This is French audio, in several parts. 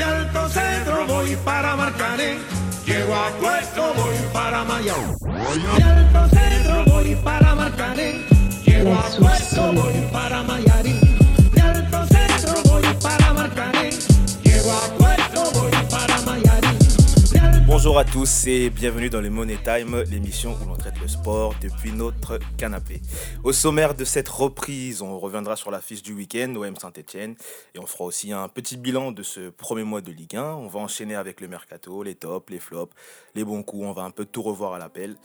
De Alto Cedro voy para Marcané. Llego a Puerto, voy para Mayao. Alto Cedro voy para Marcané. Llego a Puerto, voy para Mayarín. Bonjour à tous et bienvenue dans le Money Time, l'émission où l'on traite le sport depuis notre canapé. Au sommaire de cette reprise, on reviendra sur la fiche du week-end, OM Saint-Etienne, et on fera aussi un petit bilan de ce premier mois de Ligue 1. On va enchaîner avec le mercato, les tops, les flops, les bons coups, on va un peu tout revoir à l'appel.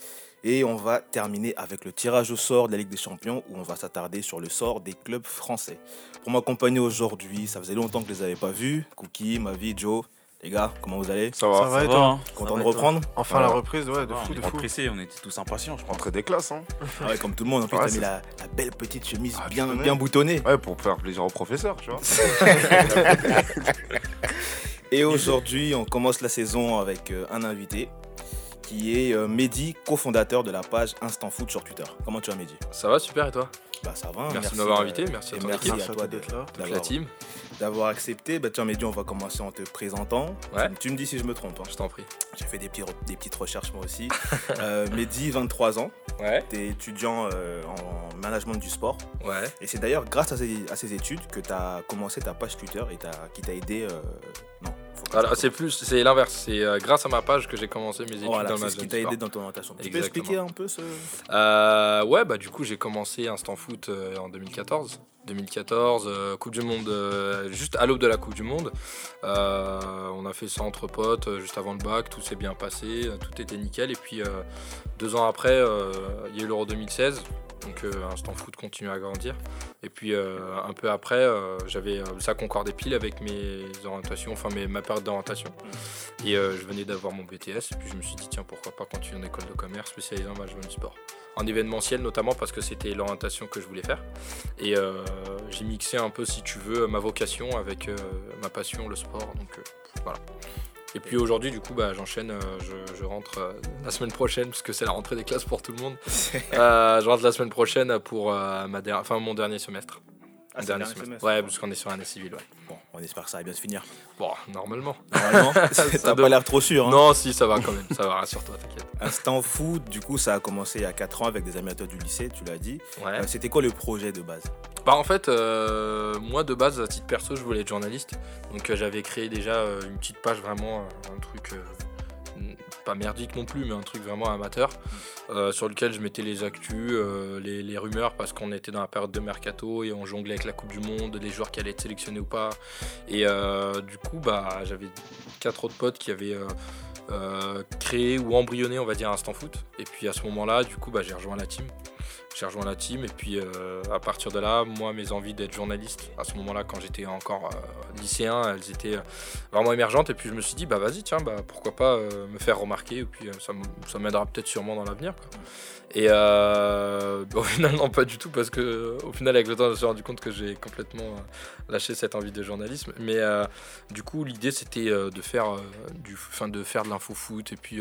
Et on va terminer avec le tirage au sort de la Ligue des Champions, où on va s'attarder sur le sort des clubs français. Pour m'accompagner aujourd'hui, ça faisait longtemps que je les avais pas vus, Cookie, Mavi, Joe. Les gars, comment vous allez? Ça va. Ça va Ça hein. Content de reprendre? Enfin la reprise, ouais, de Ah, fou, on de fou. on était tous impatients, je crois. Entrée des classes, hein. Ah ouais, comme tout le monde, en plus, Ouais, t'as mis la, la belle petite chemise Ah, bien, boutonnée. Ouais, pour faire plaisir au professeur, tu vois. Et aujourd'hui, on commence la saison avec euh, un invité qui est euh, Mehdi, cofondateur de la page Instant Foot sur Twitter. Comment tu vas, Mehdi? Ça va, super, et toi? Bah ça va. Merci de m'avoir invité, merci à et merci à Merci à toi toi d'être là. Toute la team d'avoir accepté. Bah tiens, Mehdi, on va commencer en te présentant. Ouais. Tu, tu me dis si je me trompe. hein. Je t'en prie. J'ai fait des, petits re- des petites recherches moi aussi. euh, Mehdi, 23 ans. Ouais, Tu es étudiant euh, en management du sport. ouais. Et c'est d'ailleurs grâce à ces, à ces études que tu as commencé ta page Twitter et qui t'a aidé. euh, Non, c'est plus, c'est l'inverse. C'est euh, grâce à ma page que j'ai commencé mes études Voilà, dans c'est ce qui t'a aidé dans ton orientation. Tu peux expliquer un peu ce. Euh, ouais, bah du coup, j'ai commencé Instant Foot euh, en 2014. 2014, euh, Coupe du Monde, euh, juste à l'aube de la Coupe du Monde. Euh, on a fait ça entre potes, juste avant le bac, tout s'est bien passé, tout était nickel. Et puis, deux ans après, il y a eu l'Euro 2016. Donc Instant Foot continue à grandir. Et puis un peu après, j'avais ça concordait pile avec mes orientations, enfin mes, ma période d'orientation. Et je venais d'avoir mon BTS. Et puis je me suis dit tiens pourquoi pas continuer en école de commerce spécialisée en management du sport. En événementiel notamment parce que c'était l'orientation que je voulais faire. Et euh, j'ai mixé un peu si tu veux ma vocation avec euh, ma passion, le sport. Donc euh, voilà. Et puis aujourd'hui, du coup, bah, j'enchaîne. je, je rentre la semaine prochaine, puisque c'est la rentrée des classes pour tout le monde. Je rentre la semaine prochaine pour ma der- enfin, mon dernier semestre. Ah, dernier semestre. semestre. Ouais, parce qu'on est sur année civile. Ouais. Bon, on espère que ça va bien se finir. Bon, normalement. Normalement, Ça t'as pas l'air trop sûr. Hein. Non, si, ça va quand même. Ça va, rassure-toi, t'inquiète. Instant foot, du coup, ça a commencé il y a 4 ans avec des amis à toi du lycée, tu l'as dit. Ouais. Euh, C'était quoi le projet de base? Bah en fait, euh, moi de base, à titre perso, je voulais être journaliste. Donc euh, j'avais créé déjà une petite page, vraiment un truc pas merdique non plus, mais un truc vraiment amateur, euh, sur lequel je mettais les actus, euh, les, rumeurs, parce qu'on était dans la période de mercato et on jonglait avec la Coupe du Monde, les joueurs qui allaient être sélectionnés ou pas. Et euh, du coup, bah j'avais quatre autres potes qui avaient créé ou embryonné, on va dire, Instant Foot. Et puis à ce moment-là, du coup, bah, j'ai rejoint la team. J'ai rejoint la team et puis euh, à partir de là, moi, mes envies d'être journaliste, à ce moment-là, quand j'étais encore euh, lycéen, elles étaient euh, vraiment émergentes. Et puis je me suis dit, bah vas-y, tiens, bah, pourquoi pas me faire remarquer et puis ça m'aidera peut-être sûrement dans l'avenir. Et au final, non, pas du tout, parce que au final, avec le temps, je me suis rendu compte que j'ai complètement lâché cette envie de journalisme. Mais du coup, l'idée, c'était de faire enfin, de faire de l'info foot et puis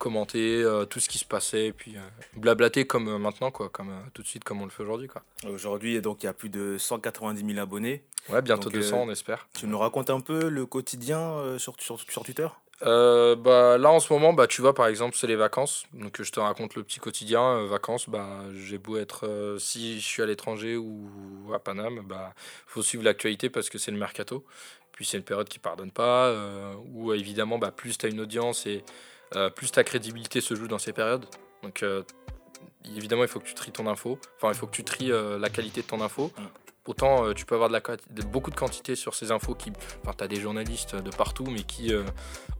commenter euh, tout ce qui se passait et puis euh, blablater comme euh, maintenant, quoi, comme tout de suite, comme on le fait aujourd'hui, quoi. Aujourd'hui, donc, il y a plus de 190 000 abonnés. Ouais, bientôt Donc, 200, euh, on espère. Tu nous racontes un peu le quotidien sur, sur, sur Twitter? Bah, là en ce moment, bah, tu vois par exemple c'est les vacances, donc je te raconte le petit quotidien. Vacances, bah, j'ai beau être, si je suis à l'étranger ou à Paname, bah, faut suivre l'actualité parce que c'est le mercato. Puis c'est une période qui pardonne pas, où évidemment bah, plus tu as une audience et plus ta crédibilité se joue dans ces périodes. Donc euh, évidemment il faut que tu tries ton info, enfin il faut que tu tries euh, la qualité de ton info. Mm. Autant euh, tu peux avoir de la, quanti- de- beaucoup de quantité sur ces infos qui, enfin tu as des journalistes de partout mais qui euh,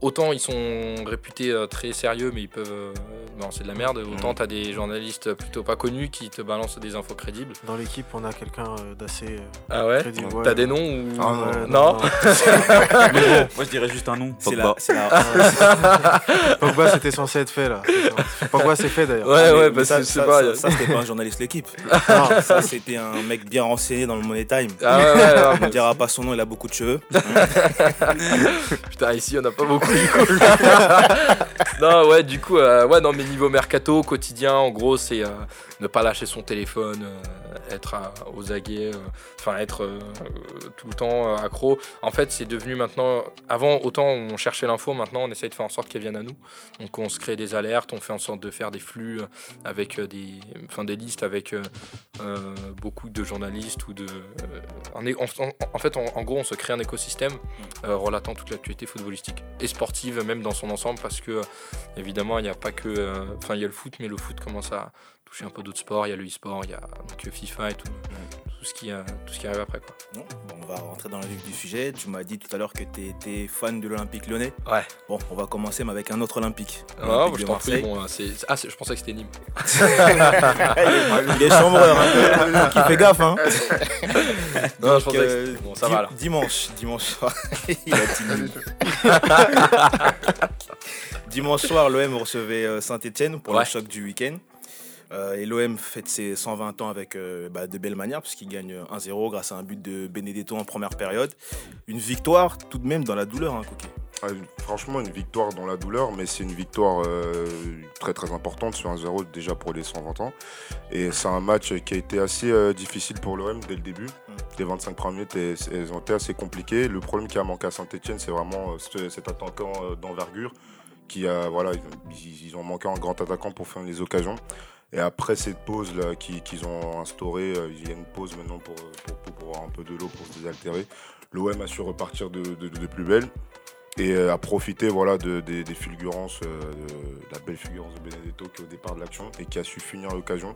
autant ils sont réputés euh, très sérieux, mais ils peuvent. euh, non, c'est de la merde. Autant Mhm. t'as des journalistes plutôt pas connus qui te balancent des infos crédibles. Dans l'équipe, on a quelqu'un euh, d'assez euh, Ah ouais? crédible. ouais. T'as des noms ou. Ah non, non, Mais bon, moi je dirais juste un nom. C'est la, Pogba, c'était censé être fait là. Pogba, c'est fait d'ailleurs. Ouais, Ah, mais- ouais, parce ça, que je sais ça, pas. ça, ça, c'était pas un journaliste de l'équipe. Non, ça, c'était un mec bien renseigné dans le Money Time. Ah ouais, ouais, ouais, On ne dira pas son nom, il a beaucoup de cheveux. Putain, ici, on n'a pas beaucoup du coup. non, ouais, du coup, euh, ouais, non, mais niveau mercato, quotidien, en gros, c'est euh, ne pas lâcher son téléphone, euh, être à- aux aguets, euh, enfin, être euh, tout le temps accro. En fait, c'est devenu maintenant. Avant, autant on cherchait l'info, maintenant, on essaye de faire en sorte qu'elle vienne à nous. Donc, on se crée des alertes, on fait en sorte de faire des flux avec des, enfin, des listes avec euh, beaucoup de journalistes ou de. en, en- en fait, en, en gros, on se crée un écosystème euh, relatant toute l'actualité footballistique et sportive même dans son ensemble parce que évidemment il n'y a pas que euh, enfin il y a le foot mais le foot commence à toucher un peu d'autres sports il y a le e-sport il y a donc euh, FIFA et tout, tout ce qui euh, tout ce qui arrive après quoi Bon, on va rentrer dans le vif du sujet. Tu m'as dit tout à l'heure que tu étais fan de l'Olympique lyonnais. Ouais. Bon, on va commencer mais avec un autre Olympique. ah, je t'en prie bon, là, c'est ah je pensais que c'était Nîmes il est chambreur, hein. qui fait gaffe. Hein. non je pensais que Euh, c'était- bon ça va Dimanche, dimanche soir. il a dit dimanche soir, l'OM recevait Saint-Etienne pour Ouais. le choc du week-end. Euh, et l'OM fête ses 120 ans avec euh, bah, de belles manières, puisqu'il gagne 1-0 grâce à un but de Benedetto en première période. Une victoire tout de même dans la douleur, hein, Cookie. Ah, franchement, une victoire dans la douleur, mais c'est une victoire euh, très très importante sur 1-0 déjà pour les 120 ans. Et c'est un match qui a été assez euh, difficile pour l'OM dès le début. Les 25 premières minutes elles- ont été assez compliquées. Le problème qui a manqué à Saint-Etienne, c'est vraiment euh, ce- cet attaquant d'envergure qui a voilà, ils, ils ont manqué un grand attaquant pour faire les occasions. Et après cette pause là qui- qu'ils ont instaurée, euh, il y a une pause maintenant pour, avoir un peu de l'eau pour se désaltérer. L'OM a su repartir de, plus belle et euh, a profité voilà, de- des- fulgurances, euh, de la belle fulgurance de Benedetto qui est au départ de l'action et qui a su finir l'occasion.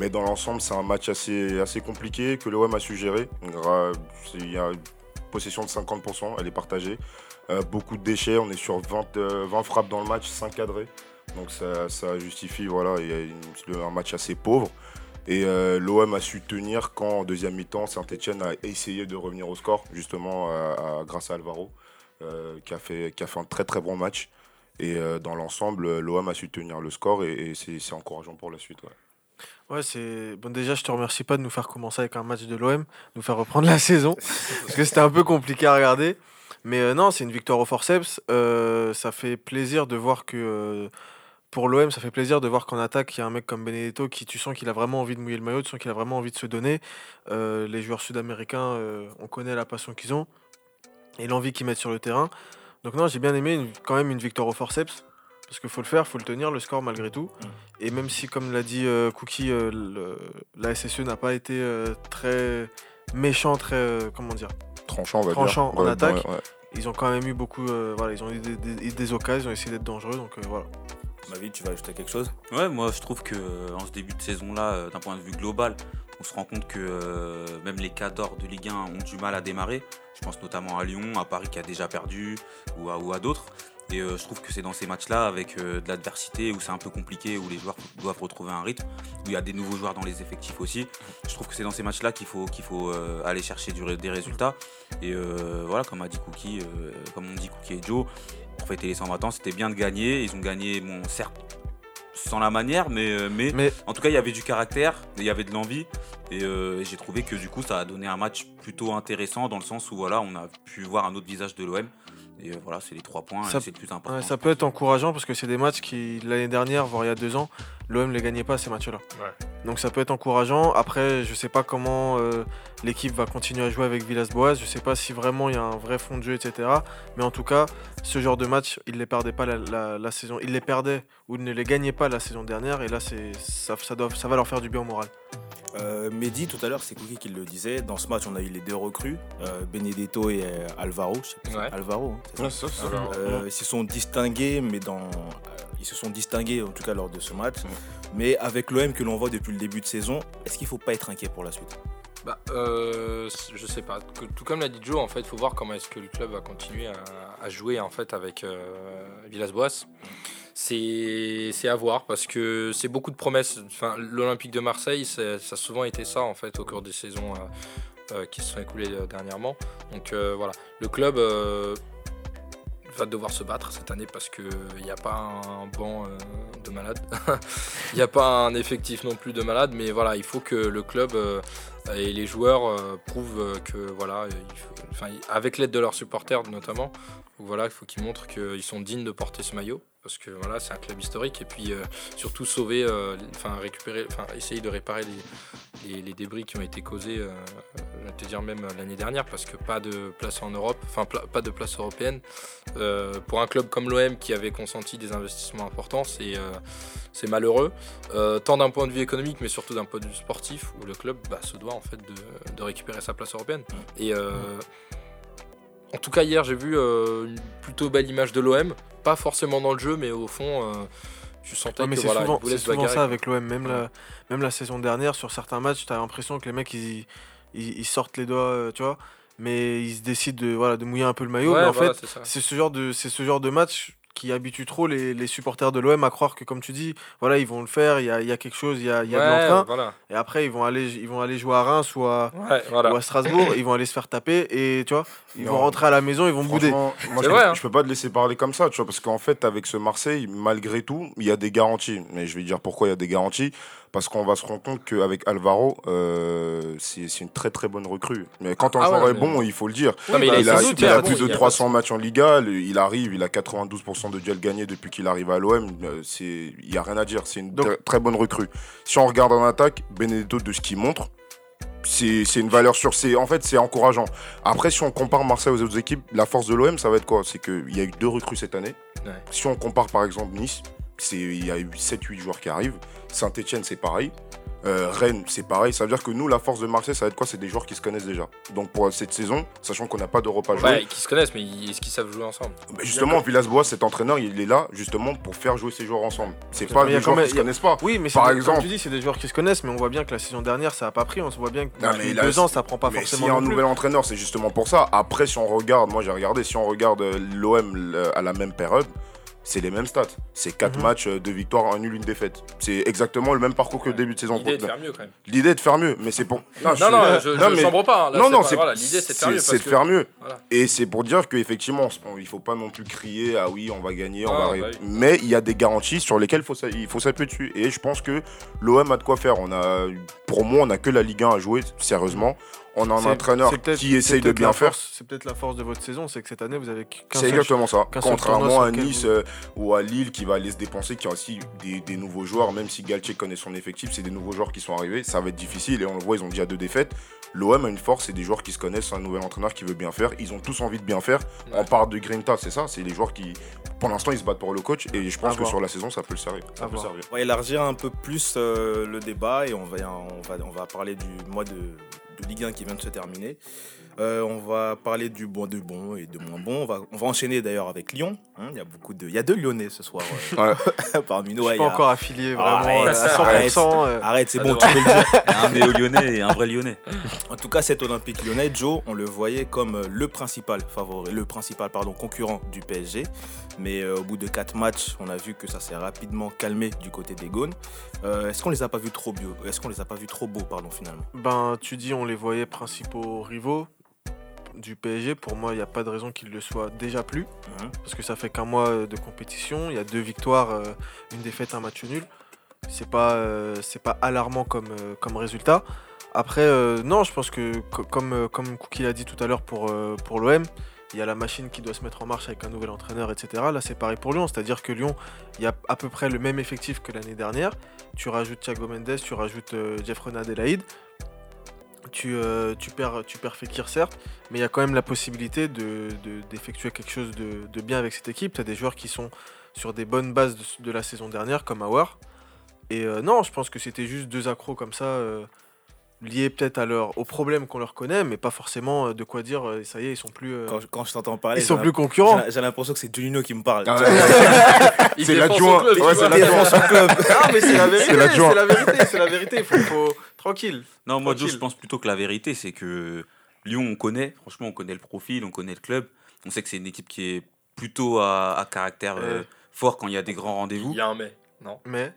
Mais dans l'ensemble, c'est un match assez, assez compliqué que l'OM a su gérer. Il y a une possession de 50%, elle est partagée. Beaucoup de déchets, on est sur 20, euh, 20 frappes dans le match, 5 cadrés. Donc ça, ça justifie voilà, il y a une- un match assez pauvre. Et euh, l'OM a su tenir quand en deuxième mi-temps, Saint-Etienne a essayé de revenir au score, justement à- à- grâce à Alvaro, euh, qui, a fait, qui a fait un très très bon match. Et euh, dans l'ensemble, l'OM a su tenir le score et, et c'est c'est encourageant pour la suite. ouais. Ouais, c'est. Bon, déjà, je te remercie pas de nous faire commencer avec un match de l'OM, nous faire reprendre la saison, parce que c'était un peu compliqué à regarder. Mais euh, non, c'est une victoire au forceps. Euh, ça fait plaisir de voir que. Pour l'OM, ça fait plaisir de voir qu'en attaque, il y a un mec comme Benedetto qui, tu sens qu'il a vraiment envie de mouiller le maillot, tu sens qu'il a vraiment envie de se donner. Euh, les joueurs sud-américains, euh, on connaît la passion qu'ils ont et l'envie qu'ils mettent sur le terrain. Donc, non, j'ai bien aimé une- quand même une victoire au forceps. Parce qu'il faut le faire, faut le tenir, le score malgré tout. Et même si, comme l'a dit euh, Cookie, le- la SSE n'a pas été très méchant, très. comment dire Tranchant, on va Tranchant dire. en Ouais, attaque. ouais, ouais. Ils ont quand même eu beaucoup. voilà, ils ont eu des, des- des occasions, ils ont essayé d'être dangereux. Donc voilà. Mavi, tu vas ajouter quelque chose? Ouais, moi je trouve que euh, en ce début de saison-là, euh, d'un point de vue global, on se rend compte que euh, même les cadors de Ligue 1 ont du mal à démarrer. Je pense notamment à Lyon, à Paris qui a déjà perdu, ou à, ou à d'autres. Et je trouve que c'est dans ces matchs-là, avec de l'adversité, où c'est un peu compliqué, où les joueurs doivent retrouver un rythme, où il y a des nouveaux joueurs dans les effectifs aussi. Je trouve que c'est dans ces matchs-là qu'il faut, qu'il faut aller chercher des résultats. Et voilà, comme a dit Cookie, comme on dit Cookie et Joe, pour fêter les 120 ans, c'était bien de gagner. Ils ont gagné, bon, certes, sans la manière, mais, euh, mais, Mais en tout cas, il y avait du caractère, il y avait de l'envie. Et euh, j'ai trouvé que du coup, ça a donné un match plutôt intéressant dans le sens où voilà, on a pu voir un autre visage de l'OM. Et euh, voilà, c'est les trois points, Ça- et c'est le plus important. ouais, ça peut être encourageant parce que c'est des matchs qui, l'année dernière, voire il y a deux ans, l'OM ne les gagnait pas ces matchs-là. Ouais. Donc ça peut être encourageant. Après, je sais pas comment euh, l'équipe va continuer à jouer avec Villas-Boas. Je sais pas si vraiment il y a un vrai fond de jeu, etc. Mais en tout cas, ce genre de match, ils les perdaient pas la, la- la saison. Ils les perdaient ou ne les gagnaient pas la saison dernière. Et là, c'est ça, ça, doit, ça va leur faire du bien au moral. Euh, Mehdi, tout à l'heure, c'est Cookie qui le disait. Dans ce match, on a eu les deux recrues, euh, Benedetto et euh, Alvaro. Je sais pas si Ouais. c'est Alvaro. hein, c'est ça Ouais, ça, ça, Alors, Euh, ils se sont distingués, mais dans, euh, ils se sont distingués en tout cas lors de ce match. Mais avec l'OM que l'on voit depuis le début de saison, est-ce qu'il faut pas être inquiet pour la suite? Bah, euh, je sais pas. Que- Tout comme l'a dit Joe, en fait, il faut voir comment est-ce que le club va continuer à, à jouer en fait avec euh, Villas-Boas. C'est à voir parce que c'est beaucoup de promesses. Enfin, l'Olympique de Marseille, ça a souvent été ça en fait au cours des saisons euh, euh, qui se sont écoulées euh, dernièrement. Donc voilà, le club. va devoir se battre cette année parce qu'il n'y a pas un banc de malade. Il n'y a pas un effectif non plus de malade, mais voilà, il faut que le club et les joueurs prouvent que, voilà, avec l'aide de leurs supporters notamment, voilà, il faut qu'ils montrent qu'ils sont dignes de porter ce maillot. Parce que voilà, c'est un club historique et puis euh, surtout sauver, euh, récupérer, enfin essayer de réparer les, débris qui ont été causés, euh, je vais te dire même l'année dernière, parce que pas de place en Europe, enfin pas de place européenne. Pour un club comme l'OM qui avait consenti des investissements importants, c'est malheureux, tant d'un point de vue économique, mais surtout d'un point de vue sportif, où le club bah, se doit en fait de, récupérer sa place européenne. Et en tout cas hier, j'ai vu une plutôt belle image de l'OM, pas forcément dans le jeu, mais au fond, euh, je sentais mais que voilà, souvent, ils souvent ça avec l'OM. Même, la, même la saison dernière, sur certains matchs, tu as l'impression que les mecs, ils, ils, ils sortent les doigts, euh, tu vois, mais ils se décident de, voilà, de mouiller un peu le maillot. Ouais, mais en voilà, fait, c'est ce, genre de- c'est ce genre de match qui habitue trop les, les supporters de l'OM à croire que, comme tu dis, voilà, ils vont le faire, il y a, il y a quelque chose, il y a, il y a de l'entrain. voilà. Et après, ils vont, aller, ils vont aller jouer à Reims ou à, Ouais, voilà. ou à Strasbourg, ils vont aller se faire taper et tu vois, ils vont rentrer à la maison, ils vont bouder. Moi, je, vrai, peux, hein. je peux pas te laisser parler comme ça, tu vois, parce qu'en fait, avec ce Marseille, malgré tout, il y a des garanties. Mais je vais dire pourquoi il y a des garanties. Parce qu'on va se rendre compte qu'avec Alvaro, euh, c'est c'est une très très bonne recrue. Mais quand un Ah ouais, joueur est mais- bon, il faut le dire. Non, mais il a il a, il bon, plus de il y a 300 matchs en Liga, il arrive, il a 92% de duels gagnés depuis qu'il arrive à l'OM. euh, Il n'y a rien à dire, c'est une Donc- très, bonne recrue. Si on regarde en attaque, Benedetto de ce qu'il montre, c'est une valeur sûre. En fait, c'est encourageant. Après, si on compare Marseille aux autres équipes, la force de l'OM, ça va être quoi? C'est qu'il y a eu deux recrues cette année. Ouais. Si on compare par exemple Nice, c'est- il y a eu 7-8 joueurs qui arrivent. Saint-Etienne, c'est pareil. Euh, Rennes, c'est pareil. Ça veut dire que nous, la force de Marseille, ça va être quoi? C'est des joueurs qui se connaissent déjà. Donc pour cette saison, sachant qu'on n'a pas d'Europe à jouer, Ouais, qui se connaissent, mais ils- est-ce qu'ils savent jouer ensemble? Bah, justement, Villas-Boas, cet entraîneur, il est là justement pour faire jouer ces joueurs ensemble. C'est pas des joueurs même- qui se connaissent pas. Oui, mais c'est Par des- exemple- comme tu dis, c'est des joueurs qui se connaissent, mais on voit bien que la saison dernière, ça a pas pris. On se voit bien que Non, depuis mais là, deux ans, ça prend pas Mais forcément. s'il y a un plus. nouvel entraîneur, c'est justement pour ça. Après, si on regarde, moi j'ai regardé, si on regarde euh, l'OM le- à la même période, c'est les mêmes stats. C'est 4 Mhm. matchs, 2 victoires, un nul, une défaite. C'est exactement le même parcours que le début de saison. L'idée est de faire mieux quand même. L'idée est de faire mieux, mais c'est pour. Non, non, je, non, je mais- chambre pas. hein. Là, non, c'est non, c'est voilà, l'idée c'est de faire mieux. c'est de que- faire mieux. Voilà. Et c'est pour dire qu'effectivement, il faut pas non plus crier ah oui, on va gagner, on Ah, va bah arriver. oui. Mais il y a des garanties sur lesquelles faut il faut s'appuyer dessus. Et je pense que l'OM a de quoi faire. On a, pour moi, on a que la Ligue 1 à jouer, sérieusement. On a un entraîneur qui essaye de bien faire. C'est peut-être la force de votre saison, c'est que cette année, vous avez qu'un C'est exactement ça. Contrairement à Nice vous- euh, ou à Lille qui va aller se dépenser, qui a aussi des, des nouveaux joueurs, même si Galtier connaît son effectif, c'est des nouveaux joueurs qui sont arrivés. Ça va être difficile et on le voit, ils ont déjà deux défaites. L'OM a une force, c'est des joueurs qui se connaissent, c'est un nouvel entraîneur qui veut bien faire. Ils ont tous envie de bien faire. Ouais. On parle de Grinta, c'est ça. C'est les joueurs qui, pour l'instant, ils se battent pour le coach et je pense À que voir. sur la saison, ça peut le servir. Ça peut servir. On va élargir un peu plus euh, le débat et on va, on, va, on va parler du mois de Ligue 1 qui vient de se terminer. Euh, on va parler du bon, de bon et de moins bon. On va, on va enchaîner d'ailleurs avec Lyon. hein. Il y a beaucoup de, il y a deux Lyonnais ce soir euh, parmi nous. Je Ouais, suis il pas a- encore affilié Ah, vraiment arrête, à 100%. euh, Arrête, c'est Ah, bon, tu peux le dire. un néo-lyonnais et un vrai lyonnais. En tout cas, cet Olympique lyonnais, Joe, on le voyait comme euh, le principal favori, le principal pardon, concurrent du PSG. Mais euh, au bout de quatre matchs, on a vu que ça s'est rapidement calmé du côté des Gaunes. Euh, Est-ce qu'on les a pas vus trop beaux Est-ce qu'on les a pas vus trop beaux, pardon, finalement? Ben, tu dis, on les voyait principaux rivaux du PSG. Pour moi, il n'y a pas de raison qu'ils le soient déjà plus. Parce que ça fait qu'un mois euh, de compétition. Il y a deux victoires, euh, une défaite, un match nul. C'est pas, euh, c'est pas alarmant comme, comme résultat. Après, non, je pense que, co- comme, comme Cookie l'a dit tout à l'heure pour, pour l'OM, il y a la machine qui doit se mettre en marche avec un nouvel entraîneur, etc. Là, c'est pareil pour Lyon. C'est-à-dire que Lyon, il y a à peu près le même effectif que l'année dernière. Tu rajoutes Thiago Mendes, tu rajoutes euh, Jeff Adelaide. Tu, euh, tu, perds, tu perds Fekir, certes, mais il y a quand même la possibilité de- de- d'effectuer quelque chose de, bien avec cette équipe. Tu as des joueurs qui sont sur des bonnes bases de, de la saison dernière, comme Awar. Et euh, non, je pense que c'était juste deux accros comme ça, euh, liés peut-être à leur, aux problèmes qu'on leur connaît, mais pas forcément euh, de quoi dire, euh, ça y est, ils sont plus, euh, quand, quand je t'entends parler, ils sont plus concurrents. j'ai l'impression que c'est Juninho qui me parle. Ah ouais. Il C'est l'adjoint. Ouais, c'est l'adjoint. Ah, mais c'est la vérité, C'est la vérité, c'est la vérité. Il faut, faut- tranquille. Non, moi, Joe, je pense plutôt que la vérité, c'est que Lyon, on connaît. Franchement, on connaît le profil, on connaît le club. On sait que c'est une équipe qui est plutôt à, à caractère euh, Ouais. fort quand il y a des grands Il rendez-vous. y a un mais. Non. Mais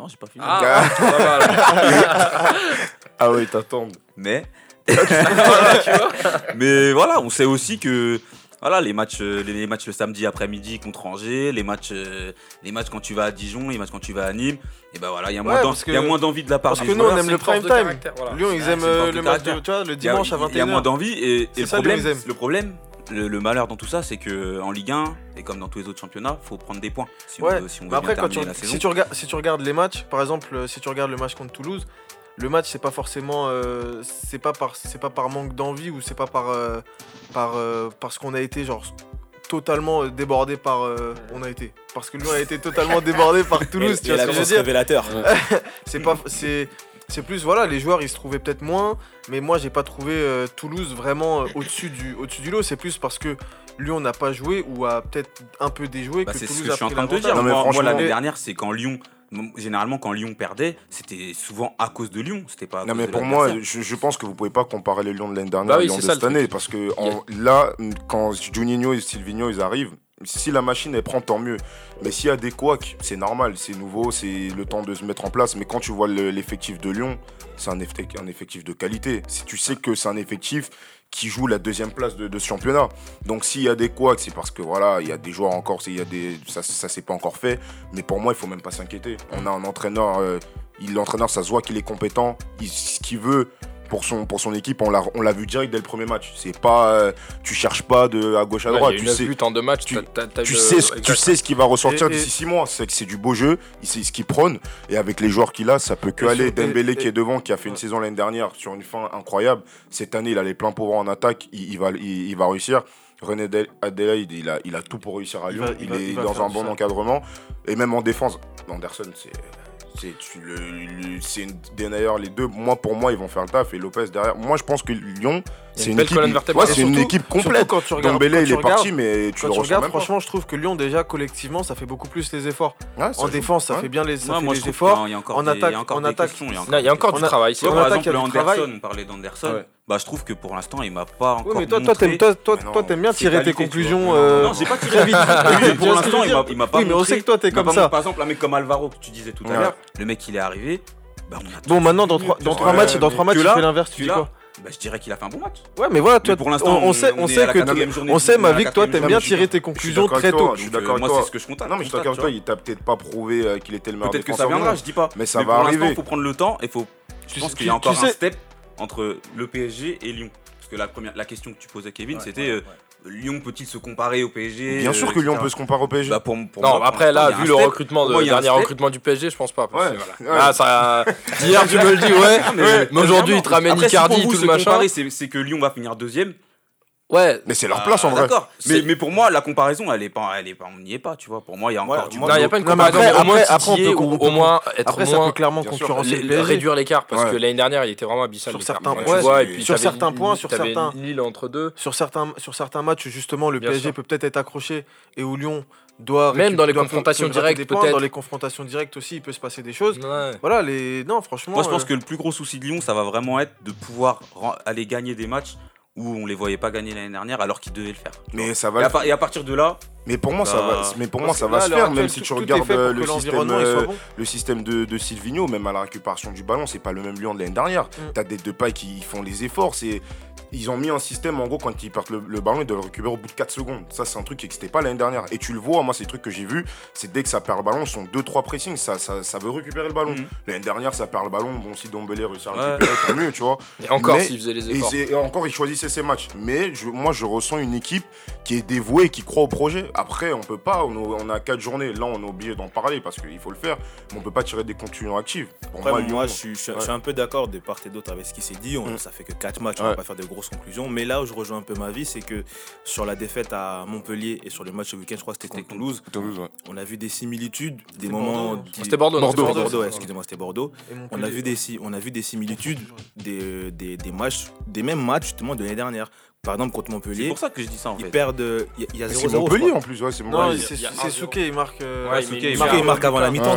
non, j'ai pas fini. Ah, ah, ah oui, t'attendent. Mais. Mais voilà, on sait aussi que voilà, les matchs, euh, les, matchs le samedi après-midi contre Angers, les matchs, euh, les matchs quand tu vas à Dijon, les matchs quand tu vas à Nîmes, et ben voilà, il y a moins d'envie de la part parce des Parce que nous, on aime le prime time. Lyon, ils aiment euh, le match, de, le dimanche à 21h. Il y a moins d'envie et, le problème, le, malheur dans tout ça, c'est que en Ligue 1 et comme dans tous les autres championnats, faut prendre des points. Si ouais. si on bah veut après, tu, la saison. Si tu regardes, si tu regardes les matchs, par exemple, euh, si tu regardes le match contre Toulouse, le match c'est pas forcément, euh, c'est pas par, c'est pas par manque d'envie ou c'est pas par, euh, par euh, parce qu'on a été genre totalement débordé par euh, on a été parce que nous on a été totalement débordé par Toulouse et, tu vois que je veux dire révélateur c'est pas c'est c'est plus, voilà, les joueurs, ils se trouvaient peut-être moins, mais moi, j'ai pas trouvé euh, Toulouse vraiment euh, au-dessus du, au du lot. C'est plus parce que Lyon n'a pas joué ou a peut-être un peu déjoué bah, que C'est ce que je suis en train de te dire. Non, moi, franchement... l'année euh, dernière, c'est quand Lyon généralement quand Lyon perdait, c'était souvent à cause de Lyon, c'était pas. À non mais pour moi, je, pense que vous pouvez pas comparer le Lyon de l'année dernière bah à Lyon de cette année parce que là, quand Juninho et Silvino ils arrivent, si la machine elle prend tant mieux. Mais s'il y a des couacs, c'est normal, c'est nouveau, c'est le temps de se mettre en place. Mais quand tu vois l'effectif de Lyon, c'est un, effectif de qualité. Si tu sais que c'est un effectif qui joue la deuxième place de, ce championnat. Donc s'il y a des couacs, c'est parce que voilà, il y a des joueurs encore, il ça, ça s'est pas encore fait. Mais pour moi, il faut même pas s'inquiéter. On a un entraîneur, euh, l'entraîneur, ça se voit qu'il est compétent, ce qu'il veut, pour son, pour son équipe, on l'a, on l'a vu direct dès le premier match. C'est pas, euh, tu cherches pas de à gauche à droite. Tu sais, en deux matchs, tu, tu, sais, ce, tu sais, ce, qui va ressortir d'ici six mois. C'est que c'est du beau jeu, c'est ce qu'il prône. Et avec les joueurs qu'il a, ça peut que aller. Dembélé qui est devant, qui a fait une saison l'année dernière sur une fin incroyable. Cette année, il a les pleins pouvoirs en attaque. Il, va, il, va réussir. René Adelaide, il a, il a tout pour réussir à Lyon. il, est dans un bon encadrement. Et même en défense, Anderson, c'est c'est d'ailleurs les deux. Moi, pour moi, ils vont faire le taf. Et Lopez derrière. Moi, je pense que Lyon, c'est une, équipe complète. Quand tu regardes, quand tu il est parti, mais tu quand le tu regardes, Franchement, je trouve que Lyon, déjà, collectivement, ça fait beaucoup plus les efforts. En défense, ça fait bien les, ça fait moi, les efforts. Il y a encore en des, attaque, en attaque, il y a encore du travail. Par exemple, Anderson, on parlait d'Anderson. Bah, je trouve que pour l'instant, il m'a pas encore. Oui, mais toi, montré... toi, toi, toi, toi t'aimes bien tirer qualité, tes conclusions. Euh... Non, j'ai pas tiré vite. pour l'instant, il m'a pas. Oui, montré. mais on sait que toi, t'es comme ça. Par exemple, un mec comme Alvaro que tu disais tout à l'heure, le mec, il est arrivé. Bah, bon, maintenant, dans trois, dans trois matchs, dans trois matchs, tu fais l'inverse. Tu dis quoi bah, je dirais qu'il a fait un bon match. Ouais, mais voilà, toi, mais pour l'instant, on, sait, on sait que, on sait, ma vie, que toi, t'aimes bien tirer tes conclusions très tôt. Je suis euh, d'accord. Moi, c'est ce que je compte. Non, mais je suis d'accord avec toi. Il t'a peut-être pas prouvé euh, qu'il était le meilleur. Peut-être que ça viendra, je dis pas. Mais ça va arriver. Pour l'instant, faut prendre le temps et faut. Je pense qu'il y a encore un step entre le PSG et Lyon que la, première, la question que tu posais, Kevin, c'était. Euh, Lyon peut-il se comparer au PSG Bien sûr euh, que. Lyon peut se comparer au PSG. Bah, non, après, là, vu le recrutement, de, dernier recrutement du PSG, je pense pas. Parce hier, tu me le dis, ouais. mais, aujourd'hui, il te ramène Icardi, tout le machin. C'est que Lyon va finir deuxième. Ouais. Mais c'est leur place en ah, vrai. D'accord. Mais, pour moi, la comparaison, elle est pas, elle est pas, on n'y est pas, tu vois. Pour moi, il y a encore ouais, du. Non, il. Après, mais après, après, on peut au moins être après, moins, ça peut clairement concurrencer réduire l'écart parce que l'année dernière, il était vraiment abyssal. Sur certains points, sur certains points, sur certains. Lille entre deux. Sur certains, sur certains matchs, justement, le PSG peut peut-être être accroché et où Lyon doit même dans les confrontations directes peut-être dans les confrontations directes aussi il peut se passer des choses voilà les non franchement moi je pense euh, que le plus gros souci de Lyon ça va vraiment être de pouvoir aller gagner des matchs où on les voyait pas gagner l'année dernière alors qu'ils devaient le faire. Mais ça va. Et à, et à partir de là. Mais pour moi, ça, va, se faire, même si tu regardes euh, euh, le, système, de, de Silvino, même à la récupération du ballon, c'est pas le même Lyon de l'année dernière. Mm. T'as des deux pailles qui font les efforts, c'est ils ont mis un système en gros quand ils partent le, ballon, ils doivent le récupérer au bout de 4 secondes. Ça, c'est un truc qui n'existait pas l'année dernière. Et tu le vois, moi, c'est le truc que j'ai vu, c'est dès que ça perd le ballon, ils sont 2-3 pressings, ça, veut récupérer le ballon. Mm. L'année dernière, ça perd le ballon, bon, si Dombele réussit à récupérer, tant mieux, tu vois. Et encore, s'il faisait les efforts. Et, encore, il choisissait ses matchs. Mais moi, je ressens une équipe qui est dévouée qui croit au projet. Après, on peut pas, on, on a 4 journées. Là, on est obligé d'en parler parce qu'il faut le faire. Mais on peut pas tirer des conclusions actives. Après, moi, je, suis, un peu d'accord de part et d'autre avec ce qui s'est dit. On, mm. Ça fait que 4 matchs, on ouais. va pas faire de gros conclusion. Mais là où je rejoins un peu ma vie, c'est que sur la défaite à Montpellier et sur le match au week-end, je crois que c'était Toulouse, on a vu des similitudes, des moments. C'était Bordeaux, excusez-moi, c'était Bordeaux. On a, vu des, on a vu des similitudes, des, des, des matchs, des mêmes matchs justement de l'année dernière par exemple contre Montpellier. C'est pour ça que je dis ça en fait. Ils perdent. Il y a, C'est Montpellier en plus, ouais, c'est Montpellier. c'est Souquet, il marque. Euh, il, avant la mi-temps,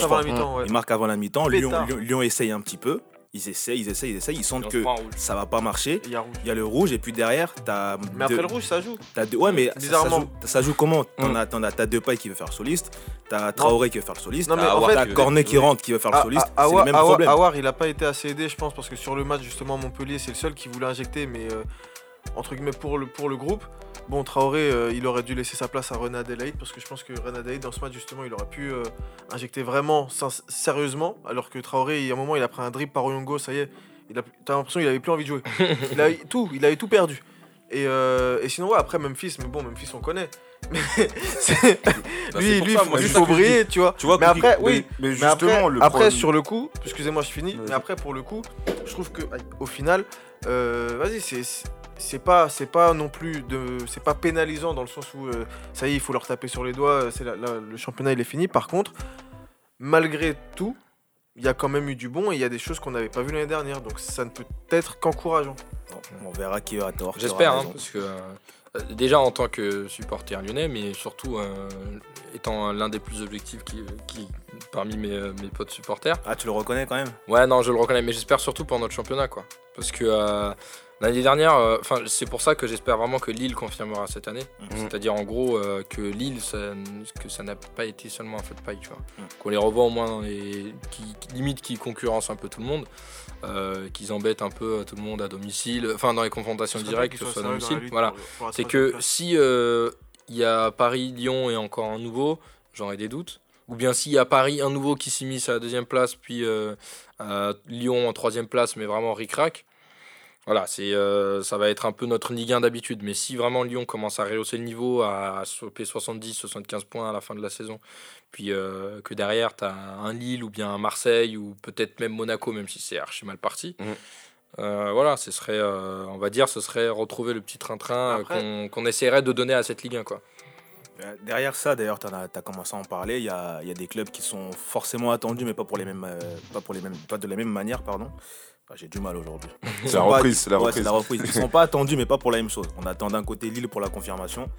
Il marque avant la mi-temps. Lyon, essaye un petit peu ils essayent, ils essayent, ils essayent, ils sentent que ça va pas marcher. Il y, a le rouge et puis derrière, t'as. Mais après le rouge, ça joue. Deux, ouais, mais Bizarrement. Ça, joue, ça, joue, comment? Hum. T'en as, t'en as, t'as Depay qui veut faire le soliste, t'as Traoré qui veut faire le soliste, t'as Cornet qui rentre qui veut faire le soliste. C'est le même problème. Awar, il a pas été assez aidé, je pense, parce que sur le match justement Montpellier, c'est le seul qui voulait injecter, mais euh, entre guillemets pour le pour le groupe. Bon, Traoré, euh, il aurait dû laisser sa place à René Adelaide parce que je pense que René Adelaide, dans ce match, justement, il aurait pu euh, injecter vraiment sérieusement. Alors que Traoré, il- à un moment, il a pris un dribble par Oyongo, ça y est. il a- T'as l'impression qu'il avait plus envie de jouer. il avait tout, il avait tout perdu. Et, euh, et sinon, ouais, après Memphis, mais bon, Memphis, on connaît. Mais Bah, lui, lui, ça, faut- moi, briller, tu vois. Tu vois, Mais après, oui, Mais, justement, après, le après problème- sur le coup, excusez-moi, je finis. Mais après, pour le coup, je trouve que au final, vas-y, c'est c'est- c'est pas c'est pas non plus de c'est pas pénalisant dans le sens où euh, ça y est, il faut leur taper sur les doigts. C'est la- la- le championnat il est fini. Par contre, malgré tout, il y a quand même eu du bon et il y a des choses qu'on n'avait pas vues l'année dernière. Donc ça ne peut être qu'encourageant. Bon, on verra qui a tort. J'espère, hein, parce que euh, euh, déjà en tant que supporter lyonnais, mais surtout euh, étant l'un des plus objectifs qui, qui- parmi mes, euh, mes potes supporters. Ah, tu le reconnais quand même? Ouais, non, je le reconnais, mais j'espère surtout pour notre championnat, quoi. Parce que euh, l'année dernière, euh, enfin, c'est pour ça que j'espère vraiment que Lille confirmera cette année. Mhm. C'est-à-dire en gros euh, que Lille, ça, que ça n'a pas été seulement un feu de paille, tu vois. Mhm. Qu'on les revoit au moins dans les, qui, qui- limite qui concurrencent un peu tout le monde, euh, qu'ils embêtent un peu tout le monde à domicile, enfin dans les confrontations directes, que ce soit à domicile. Voilà. C'est que si il y a Paris, Lyon et encore un nouveau, j'aurais des doutes. Ou bien s'il y a Paris, un nouveau qui s'immisce à la deuxième place, puis Lyon en troisième place, mais vraiment ric-rac. Voilà, c'est, euh, ça va être un peu notre Ligue 1 d'habitude. Mais si vraiment Lyon commence à rehausser le niveau, à, choper 70-75 points à la fin de la saison, puis euh, que derrière, tu as un Lille ou bien un Marseille, ou peut-être même Monaco, même si c'est archi mal parti. Mhm. Euh, voilà, ce serait, on va dire, ce serait retrouver le petit train-train Après- qu'on qu'on essaierait de donner à cette Ligue 1. Quoi. Euh, Derrière ça, d'ailleurs, tu as, commencé à en parler. Il y a, y a des clubs qui sont forcément attendus, mais pas, pour les mêmes, pas, pour les mêmes, pas de la même manière. pardon. Ah, J'ai du mal aujourd'hui. C'est la reprise, c'est la Ouais, reprise. c'est la reprise. Ils sont pas attendus, mais pas pour la même chose. On attend d'un côté Lille pour la confirmation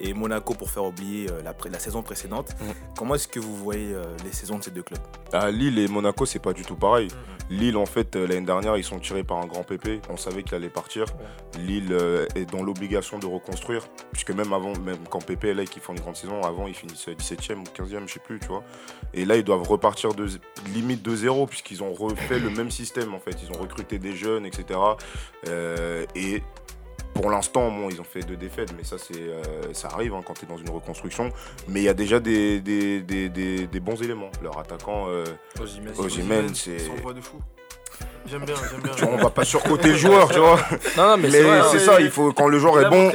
et Monaco pour faire oublier euh, la, saison précédente. Mhm. Comment est-ce que vous voyez euh, les saisons de ces deux clubs? À Lille et Monaco, c'est pas du tout pareil. Mhm. Lille, en fait, euh, l'année dernière, ils sont tirés par un grand pépé. On savait qu'il allait partir. Lille est dans l'obligation de reconstruire, puisque même avant, même quand Pépé est là et qu'ils font une grande saison, avant, ils finissent 17e ou 15e, je sais plus, tu vois. Et là, ils doivent repartir de limite de zéro, puisqu'ils ont refait le même système, en fait. Ils ont recruté des jeunes, etc. Euh, et pour l'instant, bon, ils ont fait deux défaites, mais ça, c'est, euh, ça arrive hein, quand tu es dans une reconstruction. Mais il y a déjà des, des, des- des- des bons éléments. Leur attaquant, euh. Osimhen, c'est. De fou. J'aime bien, j'aime bien. Tu vois, on va pas surcoter le joueur, tu vois. Non, non, mais, Mais c'est ça, il faut quand le joueur Il est bon,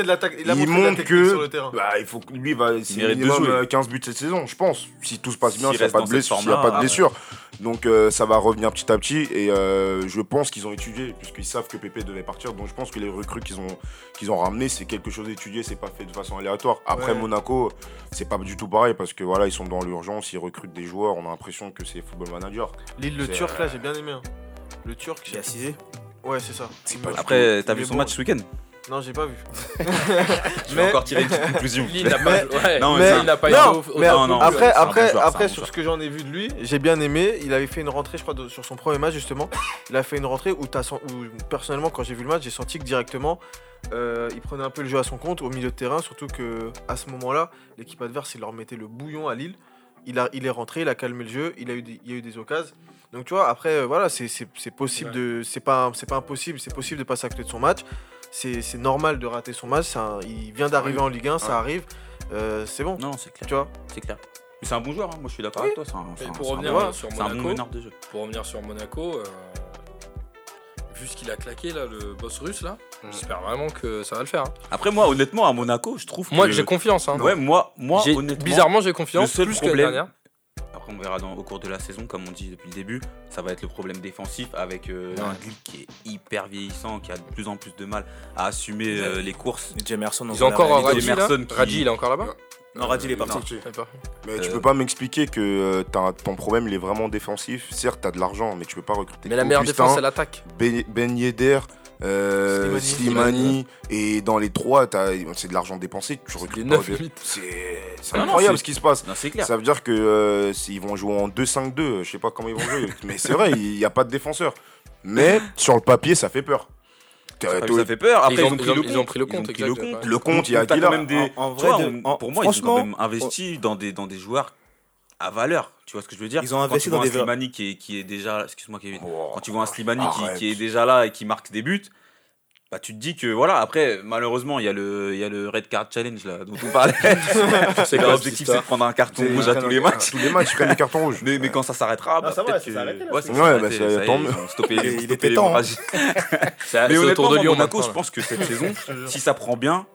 il montre que sur le terrain. bah, il faut que lui va de minimum jouer. euh, 15 buts cette saison, je pense. Si tout se passe bien, S'il n'y a pas de cette blessure, s'il n'y a forme-là, pas de ouais. blessure. Donc euh, ça va revenir petit à petit et euh, je pense qu'ils ont étudié puisqu'ils savent que Pépé devait partir. Donc je pense que les recrues qu'ils ont qu'ils ont ramené, c'est quelque chose d'étudié, c'est pas fait de façon aléatoire. Après Ouais. Monaco, c'est pas du tout pareil parce que voilà, ils sont dans l'urgence, ils recrutent des joueurs, on a l'impression que c'est football manager. Lille, le Turc, euh, là, j'ai bien aimé. hein. Le Turc, Qui a cisé Ouais, c'est ça. Il pas Après, t'as Il vu son bon. match ce week-end Non, j'ai pas vu. Je vais encore tirer une petite conclusion. Lille n'a pas, ouais, Non, mais mais- Lille n'a pas non, été au- mais non, non, après, après, joueur, après sur ce que j'en ai vu de lui, j'ai bien aimé. Il avait fait une rentrée, je crois, de- sur son premier match justement. Il a fait une rentrée où personnellement, quand j'ai vu le match, j'ai senti que directement, euh, il prenait un peu le jeu à son compte au milieu de terrain. Surtout que à ce moment-là, l'équipe adverse, il leur mettait le bouillon à Lille. Il, a, il est rentré, il a calmé le jeu, il a eu des, il y a eu des occasions. Donc tu vois, après, euh, voilà, c'est possible Ouais. de, c'est pas, c'est pas impossible, c'est possible de passer à côté de son match. C'est c'est normal de rater son match. un- il vient d'arriver en Ligue 1, ça arrive. Euh, c'est bon, Non, c'est clair. tu vois. C'est clair. Mais c'est un bon joueur, hein. moi je suis d'accord Oui. avec toi. C'est un, c'est Mais un- pour c'est un revenir bon- sur c'est un bon Monaco, meneur de jeu. Pour revenir sur Monaco, euh, vu ce qu'il a claqué là, le boss russe là, Mm. j'espère vraiment que ça va le faire. hein. Après, moi, honnêtement, à Monaco, je trouve Moi que. j'ai confiance. Hein. Ouais, moi, moi J'ai- honnêtement. bizarrement j'ai confiance le seul plus que problème- dernière. Après, on verra dans, au cours de la saison, comme on dit depuis le début, ça va être le problème défensif avec euh, Ouais. un Lille qui est hyper vieillissant, qui a de plus en plus de mal à assumer euh, les courses. Jemerson, Ils ont encore Radji qui- il est encore là-bas. Non, Radji, il est parti. Mais tu Euh, peux pas m'expliquer que ton problème il est vraiment défensif. Certes, t'as de l'argent, mais tu peux pas recruter. Mais la meilleure défense c'est l'attaque. Ben, Ben Yedder, euh, Slimani. Et dans les trois, t'as- c'est de l'argent dépensé. Tu pas. C'est incroyable ce qui se passe. Non, c'est clair. Ça veut dire que euh, s'ils vont jouer en 2-5-2, je sais pas comment ils vont jouer, mais c'est vrai, il n'y a pas de défenseur. Mais sur le papier, ça fait peur. T'as- Ça fait- peur. Après, Ils ils ont- ont, pris ils le ils ont compte. pris le compte, Ils ont pris exact, le ouais. compte. Le compte, il y a quand même des. En- en tu vrai, vois, de- on- en- pour moi, ils ont franchement, quand même investi dans des, dans des joueurs à valeur. Tu vois ce que je veux dire Ils ont Quand investi tu vois dans un des. Slimani qui est, qui est déjà. Excuse-moi, Kevin. Oh, Quand tu vois un Slimani qui, est déjà là et qui marque des buts, bah, tu te dis que voilà, après, malheureusement, il y, a le- il y a le Red Card Challenge là, dont on parlait. c'est l'objectif, c'est de prendre un carton rouge à tous les matchs. Tous les matchs, ils prennent des cartons rouges. Mais, mais quand ça s'arrêtera, bah, ça va, peut-être ça que- Ouais, c'est Ouais, bah, Il était temps, hein. Mais autour de Lyon Monaco, je pense que cette saison, si ça prend bien,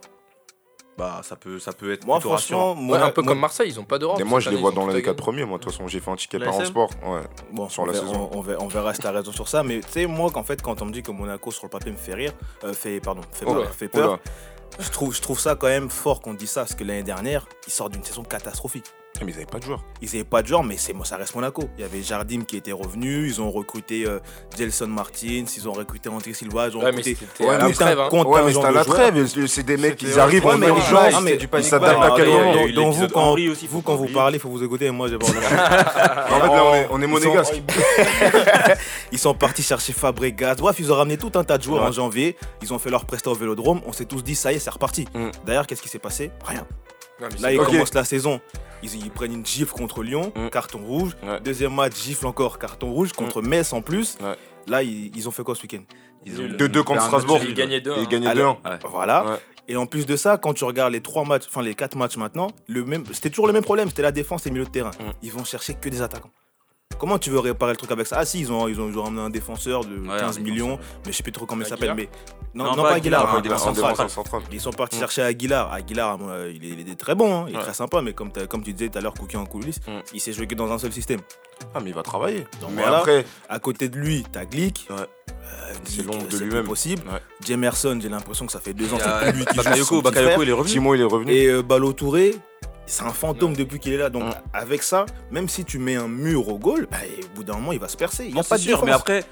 bah ça peut, ça peut être Moi, plutôt rassurant. Ouais, Mona- un peu comme Marseille, ils ont pas d'Europe. Et moi, je les vois dans les tout à 4 gagner. premiers. Moi, de toute façon, j'ai fait un ticket par en sport. Ouais. Bon, sur on la verra- saison. On, verra, on verra si t'as raison sur ça. Mais tu sais, moi, qu'en fait, quand on me dit que Monaco sur le papier me fait rire, euh, fait, pardon, fait, Oh peur, fait peur, je trouve, je trouve ça quand même fort qu'on dise ça. Parce que l'année dernière, ils sortent d'une saison catastrophique. Mais ils n'avaient pas de joueurs. Ils n'avaient pas de genre, mais c'est, ça reste Monaco. Il y avait Jardim qui était revenu, ils ont recruté euh, Gelson Martins, ils ont recruté André Silva, ils ont Ouais, recruté c'était mais hein. Ouais, mais à de la trêve. C'est des mecs, C'était- ils arrivent gens, mais Ils s'adaptent à quel moment Donc, vous, quand, vous, quand vous parlez, il faut vous écouter. Moi, j'ai pas En fait, là, on est- on monégasque. sont- Ils sont partis chercher Fabregas. Bref, ils ont ramené tout un tas de joueurs en janvier. Ils ont fait leur prestat au vélodrome. On s'est tous dit, ça y est, c'est reparti. Mm. D'ailleurs, qu'est-ce qui s'est passé? Rien. Mais Là, ils commencent la saison. Ils, ils prennent une gifle contre Lyon, Mm. carton rouge. Ouais. Deuxième match, gifle encore, carton rouge contre Metz en plus. Ouais. Là, ils, ils ont fait quoi ce week-end? Ils ont- De deux contre fait un Strasbourg. Ils gagnaient deux. Et hein. ils gagnaient Alors- 2-1. Ouais. Voilà. Ouais. Et en plus de ça, quand tu regardes les trois matchs, enfin les quatre matchs maintenant, le même, c'était toujours le même problème. C'était la défense et le milieu de terrain. Mm. Ils vont chercher que des attaquants. Comment tu veux réparer le truc avec ça? Ah si, ils ont, ils ont, ils ont ramené un défenseur de Ouais, 15 un millions, défenseur, mais je sais plus trop comment il s'appelle. Mais non, Non, non, pas Aguilar, Aguilar, un un défenseur En central. défenseur central. Ils sont partis Mm. chercher Aguilar. Aguilar, euh, il, est, il est très bon, hein, il est Ouais. très sympa, mais comme, tu disais tout à l'heure, Cookie en coulisses, Mm. il s'est joué que dans un seul système. Ah, mais il va travailler. Donc Mais voilà. après, À côté de lui, t'as Glick. Ouais. Euh, C'est euh, de c'est lui-même. possible. Ouais. Jemerson, j'ai l'impression que ça fait deux ans que lui qui Bakayoko, Bakayoko, il est revenu. Timo, il est revenu. Et euh, Balo Touré, c'est un fantôme depuis qu'il est là. Donc Mm. avec ça, même si tu mets un mur au goal, bah, au bout d'un moment, il va se percer. Il n'y Non, a pas de sûr, défense. mais après,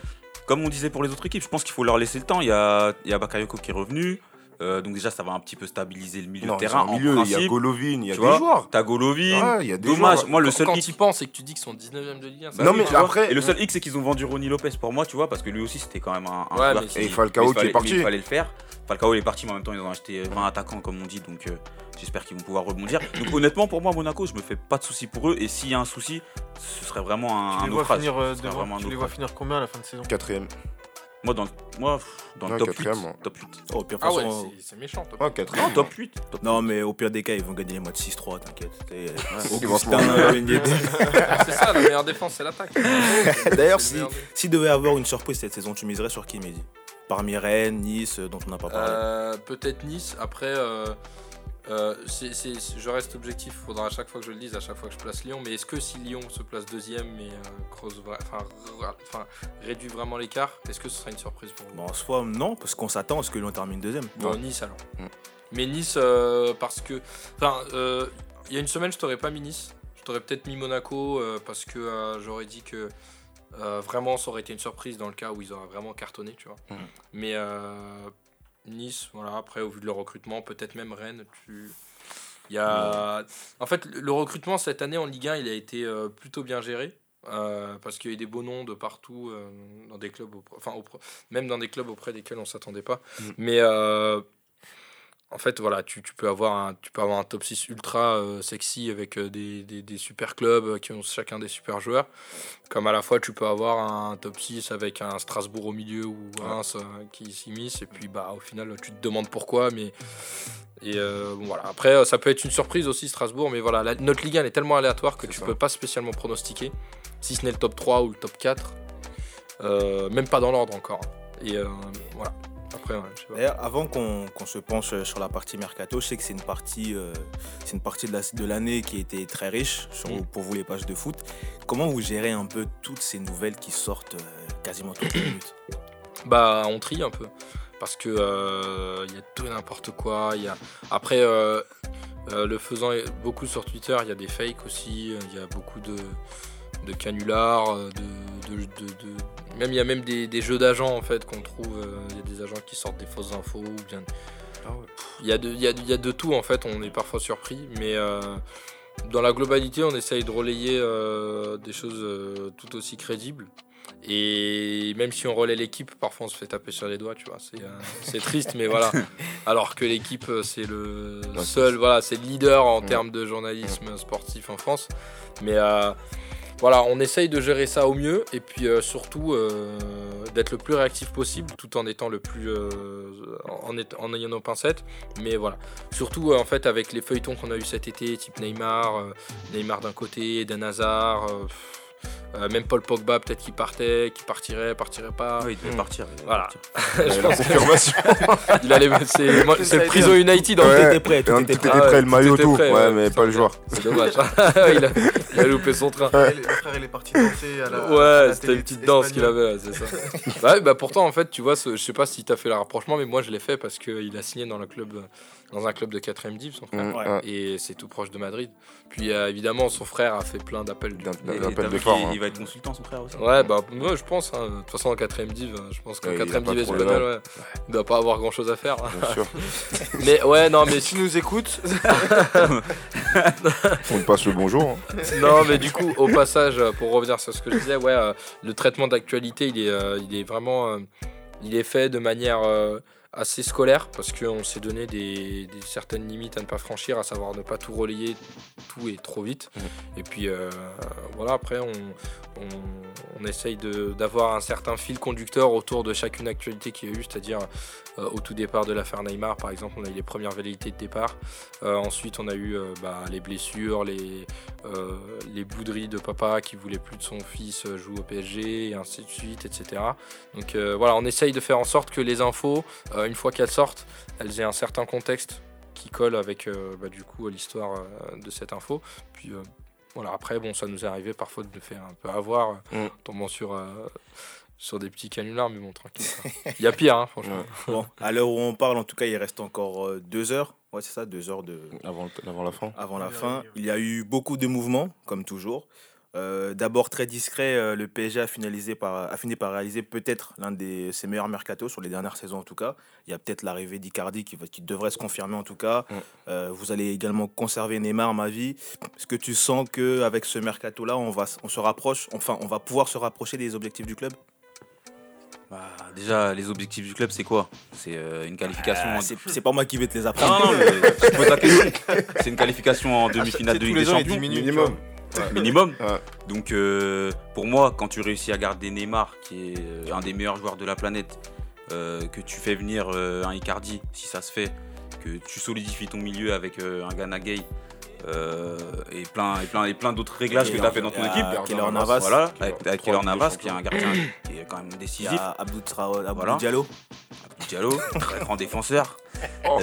comme on disait pour les autres équipes, je pense qu'il faut leur laisser le temps. Il y a, il y a Bakayoko qui est revenu. Euh, donc déjà, ça va un petit peu stabiliser le milieu Non, de terrain. milieu, il y a Golovin, il y a tu des joueurs. T'as Golovin. Ouais, il y a des Dommage, joueurs. moi le Quand- seul Quand hic- tu penses et que tu dis qu'ils sont 19ème de Ligue 1, ça Non, mais après- Et le seul hic, c'est qu'ils ont vendu Ronny Lopez pour moi, tu vois, parce que lui aussi, c'était quand même un, un Ouais, qui- Et Falcao qui est fallait- parti. mais Il fallait le faire. Falcao, il est parti, mais en même temps, ils ont acheté 20 attaquants, comme on dit, donc euh, j'espère qu'ils vont pouvoir rebondir. Donc honnêtement, pour moi, Monaco, je me fais pas de soucis pour eux. Et s'il y a un souci, ce serait vraiment un, Tu les vois euh, finir combien à la fin de saison? Quatrième. Moi, dans, le- moi, pff, dans le top 8. quatrième, moi. Top 8. Oh, pire Ah façon, c'est- c'est méchant. quatrième. Non, top 8. top Non, mais au pire des cas, ils vont gagner les matchs 6-3, t'inquiète. C'est- ça, la meilleure défense, c'est l'attaque. D'ailleurs, C'est si- s'il devait avoir une surprise cette saison, tu miserais sur qui, Mehdi? Parmi Rennes, Nice, euh, dont on n'a pas parlé. Euh, Peut-être Nice. Après, euh, euh, je reste objectif. Il faudra à chaque fois que je le dise, à chaque fois que je place Lyon. Mais est-ce que si Lyon se place deuxième et euh, creuse vra- enfin, ra- enfin, réduit vraiment l'écart, est-ce que ce sera une surprise pour vous? Bon, en soi, non, parce qu'on s'attend à ce que Lyon termine deuxième. Bon, Nice alors. Mm. Mais Nice, euh, parce que. Enfin, euh, il y a une semaine, je t'aurais pas mis Nice. Je t'aurais peut-être mis Monaco euh, parce que euh, j'aurais dit que euh, vraiment ça aurait été une surprise dans le cas où ils auraient vraiment cartonné, tu vois. Mm. Mais euh, Nice, voilà, après, au vu de leur recrutement, peut-être même Rennes, tu. Il y a... En fait, le recrutement cette année en Ligue 1, il a été euh, plutôt bien géré. euh, parce qu'il y a eu des beaux noms de partout, euh, dans des clubs, enfin, même dans des clubs auprès desquels on s'attendait pas. Mm. Mais en fait, voilà, tu, tu peux avoir un, tu peux avoir un top 6 ultra euh, sexy avec euh, des, des, des super clubs euh, qui ont chacun des super joueurs. Comme à la fois, tu peux avoir un top 6 avec un Strasbourg au milieu ou Reims euh, qui s'immisce. Et puis, bah, au final, tu te demandes pourquoi. Mais et euh, bon, voilà. Après, ça peut être une surprise aussi, Strasbourg. Mais voilà, la- notre Ligue 1 elle est tellement aléatoire que tu ça. peux pas spécialement pronostiquer. Si ce n'est le top 3 ou le top 4. Euh, même pas dans l'ordre encore. Et voilà. Après, ouais, je sais pas. D'ailleurs, avant qu'on se penche euh, sur la partie mercato, je sais que c'est une partie, euh, c'est une partie de la- de l'année qui a été très riche sur- Mm. pour vous les pages de foot. Comment vous gérez un peu toutes ces nouvelles qui sortent euh, quasiment toutes les minutes? Bah, on trie un peu. Parce que euh, il y a tout et n'importe quoi. Y a... Après, euh, euh, le faisant beaucoup sur Twitter, il y a des fakes aussi. Il y a beaucoup de, de canulars. de- Même, il y a même des, des jeux d'agents en fait qu'on trouve. euh, Il y a des agents qui sortent des fausses infos. Ou bien... Il y, a de, il, y a, il y a de tout en fait. On est parfois surpris. Mais euh, dans la globalité, on essaye de relayer euh, des choses euh, tout aussi crédibles. Et même si on relaie l'équipe, parfois on se fait taper sur les doigts, tu vois. C'est, euh, c'est triste, mais voilà. Alors que l'équipe, c'est le seul, voilà, c'est le leader en Ouais. termes de journalisme sportif en France. Mais euh, voilà, on essaye de gérer ça au mieux et puis euh, surtout euh, d'être le plus réactif possible tout en étant le plus euh, en, ayant nos pincettes. Mais voilà, surtout euh, en fait avec les feuilletons qu'on a eu cet été, type Neymar, euh, Neymar d'un côté, Eden Hazard, euh, euh, même Paul Pogba peut-être qui partait, qui partirait, partirait pas. Oui, il devait Mm. partir. il devait Voilà. partir. Je pense confirmation. qu'il allait, c'est, moi, c'est le prison United. en Ouais. Tout était prêt, tout était tout prêt. était ouais, prêt, le maillot, tout. prêt, Ouais, ouais, mais pas le joueur. C'est dommage. il, a, il a loupé son train. Le, le frère, il est parti danser à la. à Ouais, la c'était une petite danse qu'il avait, ouais, c'est ça. bah, ouais, bah pourtant, en fait, tu vois, ce- je sais pas si t'as fait le rapprochement, mais moi je l'ai fait parce qu'il a signé dans, le club, dans un club de 4ème div, son frère. Mm, Ouais. ouais. Et c'est tout proche de Madrid. Puis euh, évidemment, son frère a fait plein d'appels. du- t'as de qu'il- hein. Il va être consultant, son frère aussi. Ouais, bah moi je pense. hein. De toute façon, en 4ème div, euh, je pense qu'en Ouais, il a 4ème pas div espagnol, ouais, il doit pas avoir grand chose à faire. Bien sûr. mais ouais, non, mais s'il nous écoute, On passe le bonjour. hein. non, mais du coup, au passage, euh, pour revenir sur ce que je disais, ouais, euh, le traitement d'actualité, il est, euh, il est vraiment, euh, il est fait de manière euh, assez scolaire parce qu'on s'est donné des, des certaines limites à ne pas franchir, à savoir ne pas tout relayer, tout et trop vite. Et puis euh, voilà, après, on, on, on essaye d'avoir un certain fil conducteur autour de chacune actualité qu'il y a eu, c'est-à-dire euh, au tout départ de l'affaire Neymar, par exemple, on a eu les premières velléités de départ. Euh, ensuite, on a eu bah, les blessures, les, les bouderies de papa qui voulait plus de son fils jouer au PSG, et ainsi de suite, etc. Donc voilà, on essaye de faire en sorte que les infos, une fois qu'elles sortent, elles aient un certain contexte qui colle avec euh, bah, du coup l'histoire euh, de cette info. Puis euh, voilà, après, bon, ça nous est arrivé parfois de nous faire un peu avoir, euh, Mm. tombant sur, euh, sur des petits canulars, mais bon, tranquille. Il y a pire, hein, franchement. Bon, à l'heure où on parle, en tout cas, il reste encore euh, deux heures. Ouais, c'est ça, deux heures de, Avant, avant la fin. avant la fin. Il y a eu beaucoup de mouvements, comme toujours. Euh, D'abord très discret, euh, le PSG a, finalisé par, a fini par réaliser peut-être l'un de ses meilleurs mercatos sur les dernières saisons en tout cas. Il y a peut-être l'arrivée d'Icardi qui, devrait se confirmer en tout cas. Mm. Euh, vous allez également conserver Neymar, ma vie. Est-ce que tu sens qu'avec ce mercato-là, on, va, on se rapproche, enfin on va pouvoir se rapprocher des objectifs du club? Bah, déjà, les objectifs du club, c'est quoi? C'est euh, une qualification. Ah, en- C'est pas moi qui vais te les Non, apprendre. non, mais je pose la question. C'est une qualification en demi-finale c'est de Ligue des Champions. Minimum. minimum. Ouais. Donc euh, pour moi, quand tu réussis à garder Neymar, qui est euh, un des meilleurs joueurs de la planète, euh, que tu fais venir euh, un Icardi, si ça se fait, que tu solidifies ton milieu avec euh, un Ghana Gay euh, et plein, et plein, et plein d'autres réglages que tu as fait dans ton équipe. Keylor Navas. Voilà, avec, des Navas, qui est un gardien qui est quand même décisif. Abdou, Traoré- Abdou Voilà. Diallo, Diallo, très grand défenseur. Oh.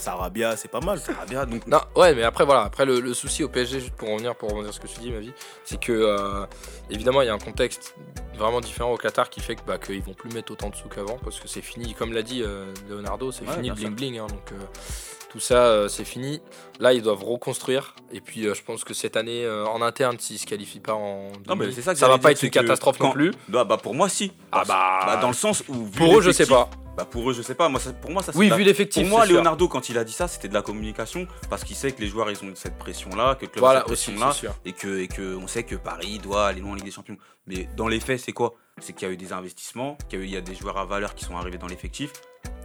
Sarabia, c'est pas mal. Sarabia, donc Non, ouais, mais après, voilà, après le, le souci au PSG, juste pour revenir, pour revenir sur ce que tu dis, ma vie, c'est que, euh, évidemment, il y a un contexte vraiment différent au Qatar qui fait que, bah, qu'ils vont plus mettre autant de sous qu'avant, parce que c'est fini, comme l'a dit euh, Leonardo, c'est Ouais, fini le bien sûr. bling bling, hein, donc euh, tout ça, euh, c'est fini. Là, ils doivent reconstruire, et puis euh, je pense que cette année, euh, en interne, s'ils se qualifient pas en. Non, mais ça que ça va pas être une catastrophe non plus. bah, bah, pour moi, si. Ah bah, Bah, dans le sens où. pour eux, je sais pas. Bah, pour eux, je sais pas. Moi, ça- pour moi, ça Oui, la- vu l'effectif. Pour moi, sûr. Leonardo, quand il a dit ça, c'était de la communication parce qu'il sait que les joueurs ils ont cette pression-là, que le club a cette pression-là, et que, et que on sait que Paris doit aller loin en Ligue des Champions. Mais dans les faits, c'est quoi? C'est qu'il y a eu des investissements, qu'il y a eu il y a des joueurs à valeur qui sont arrivés dans l'effectif.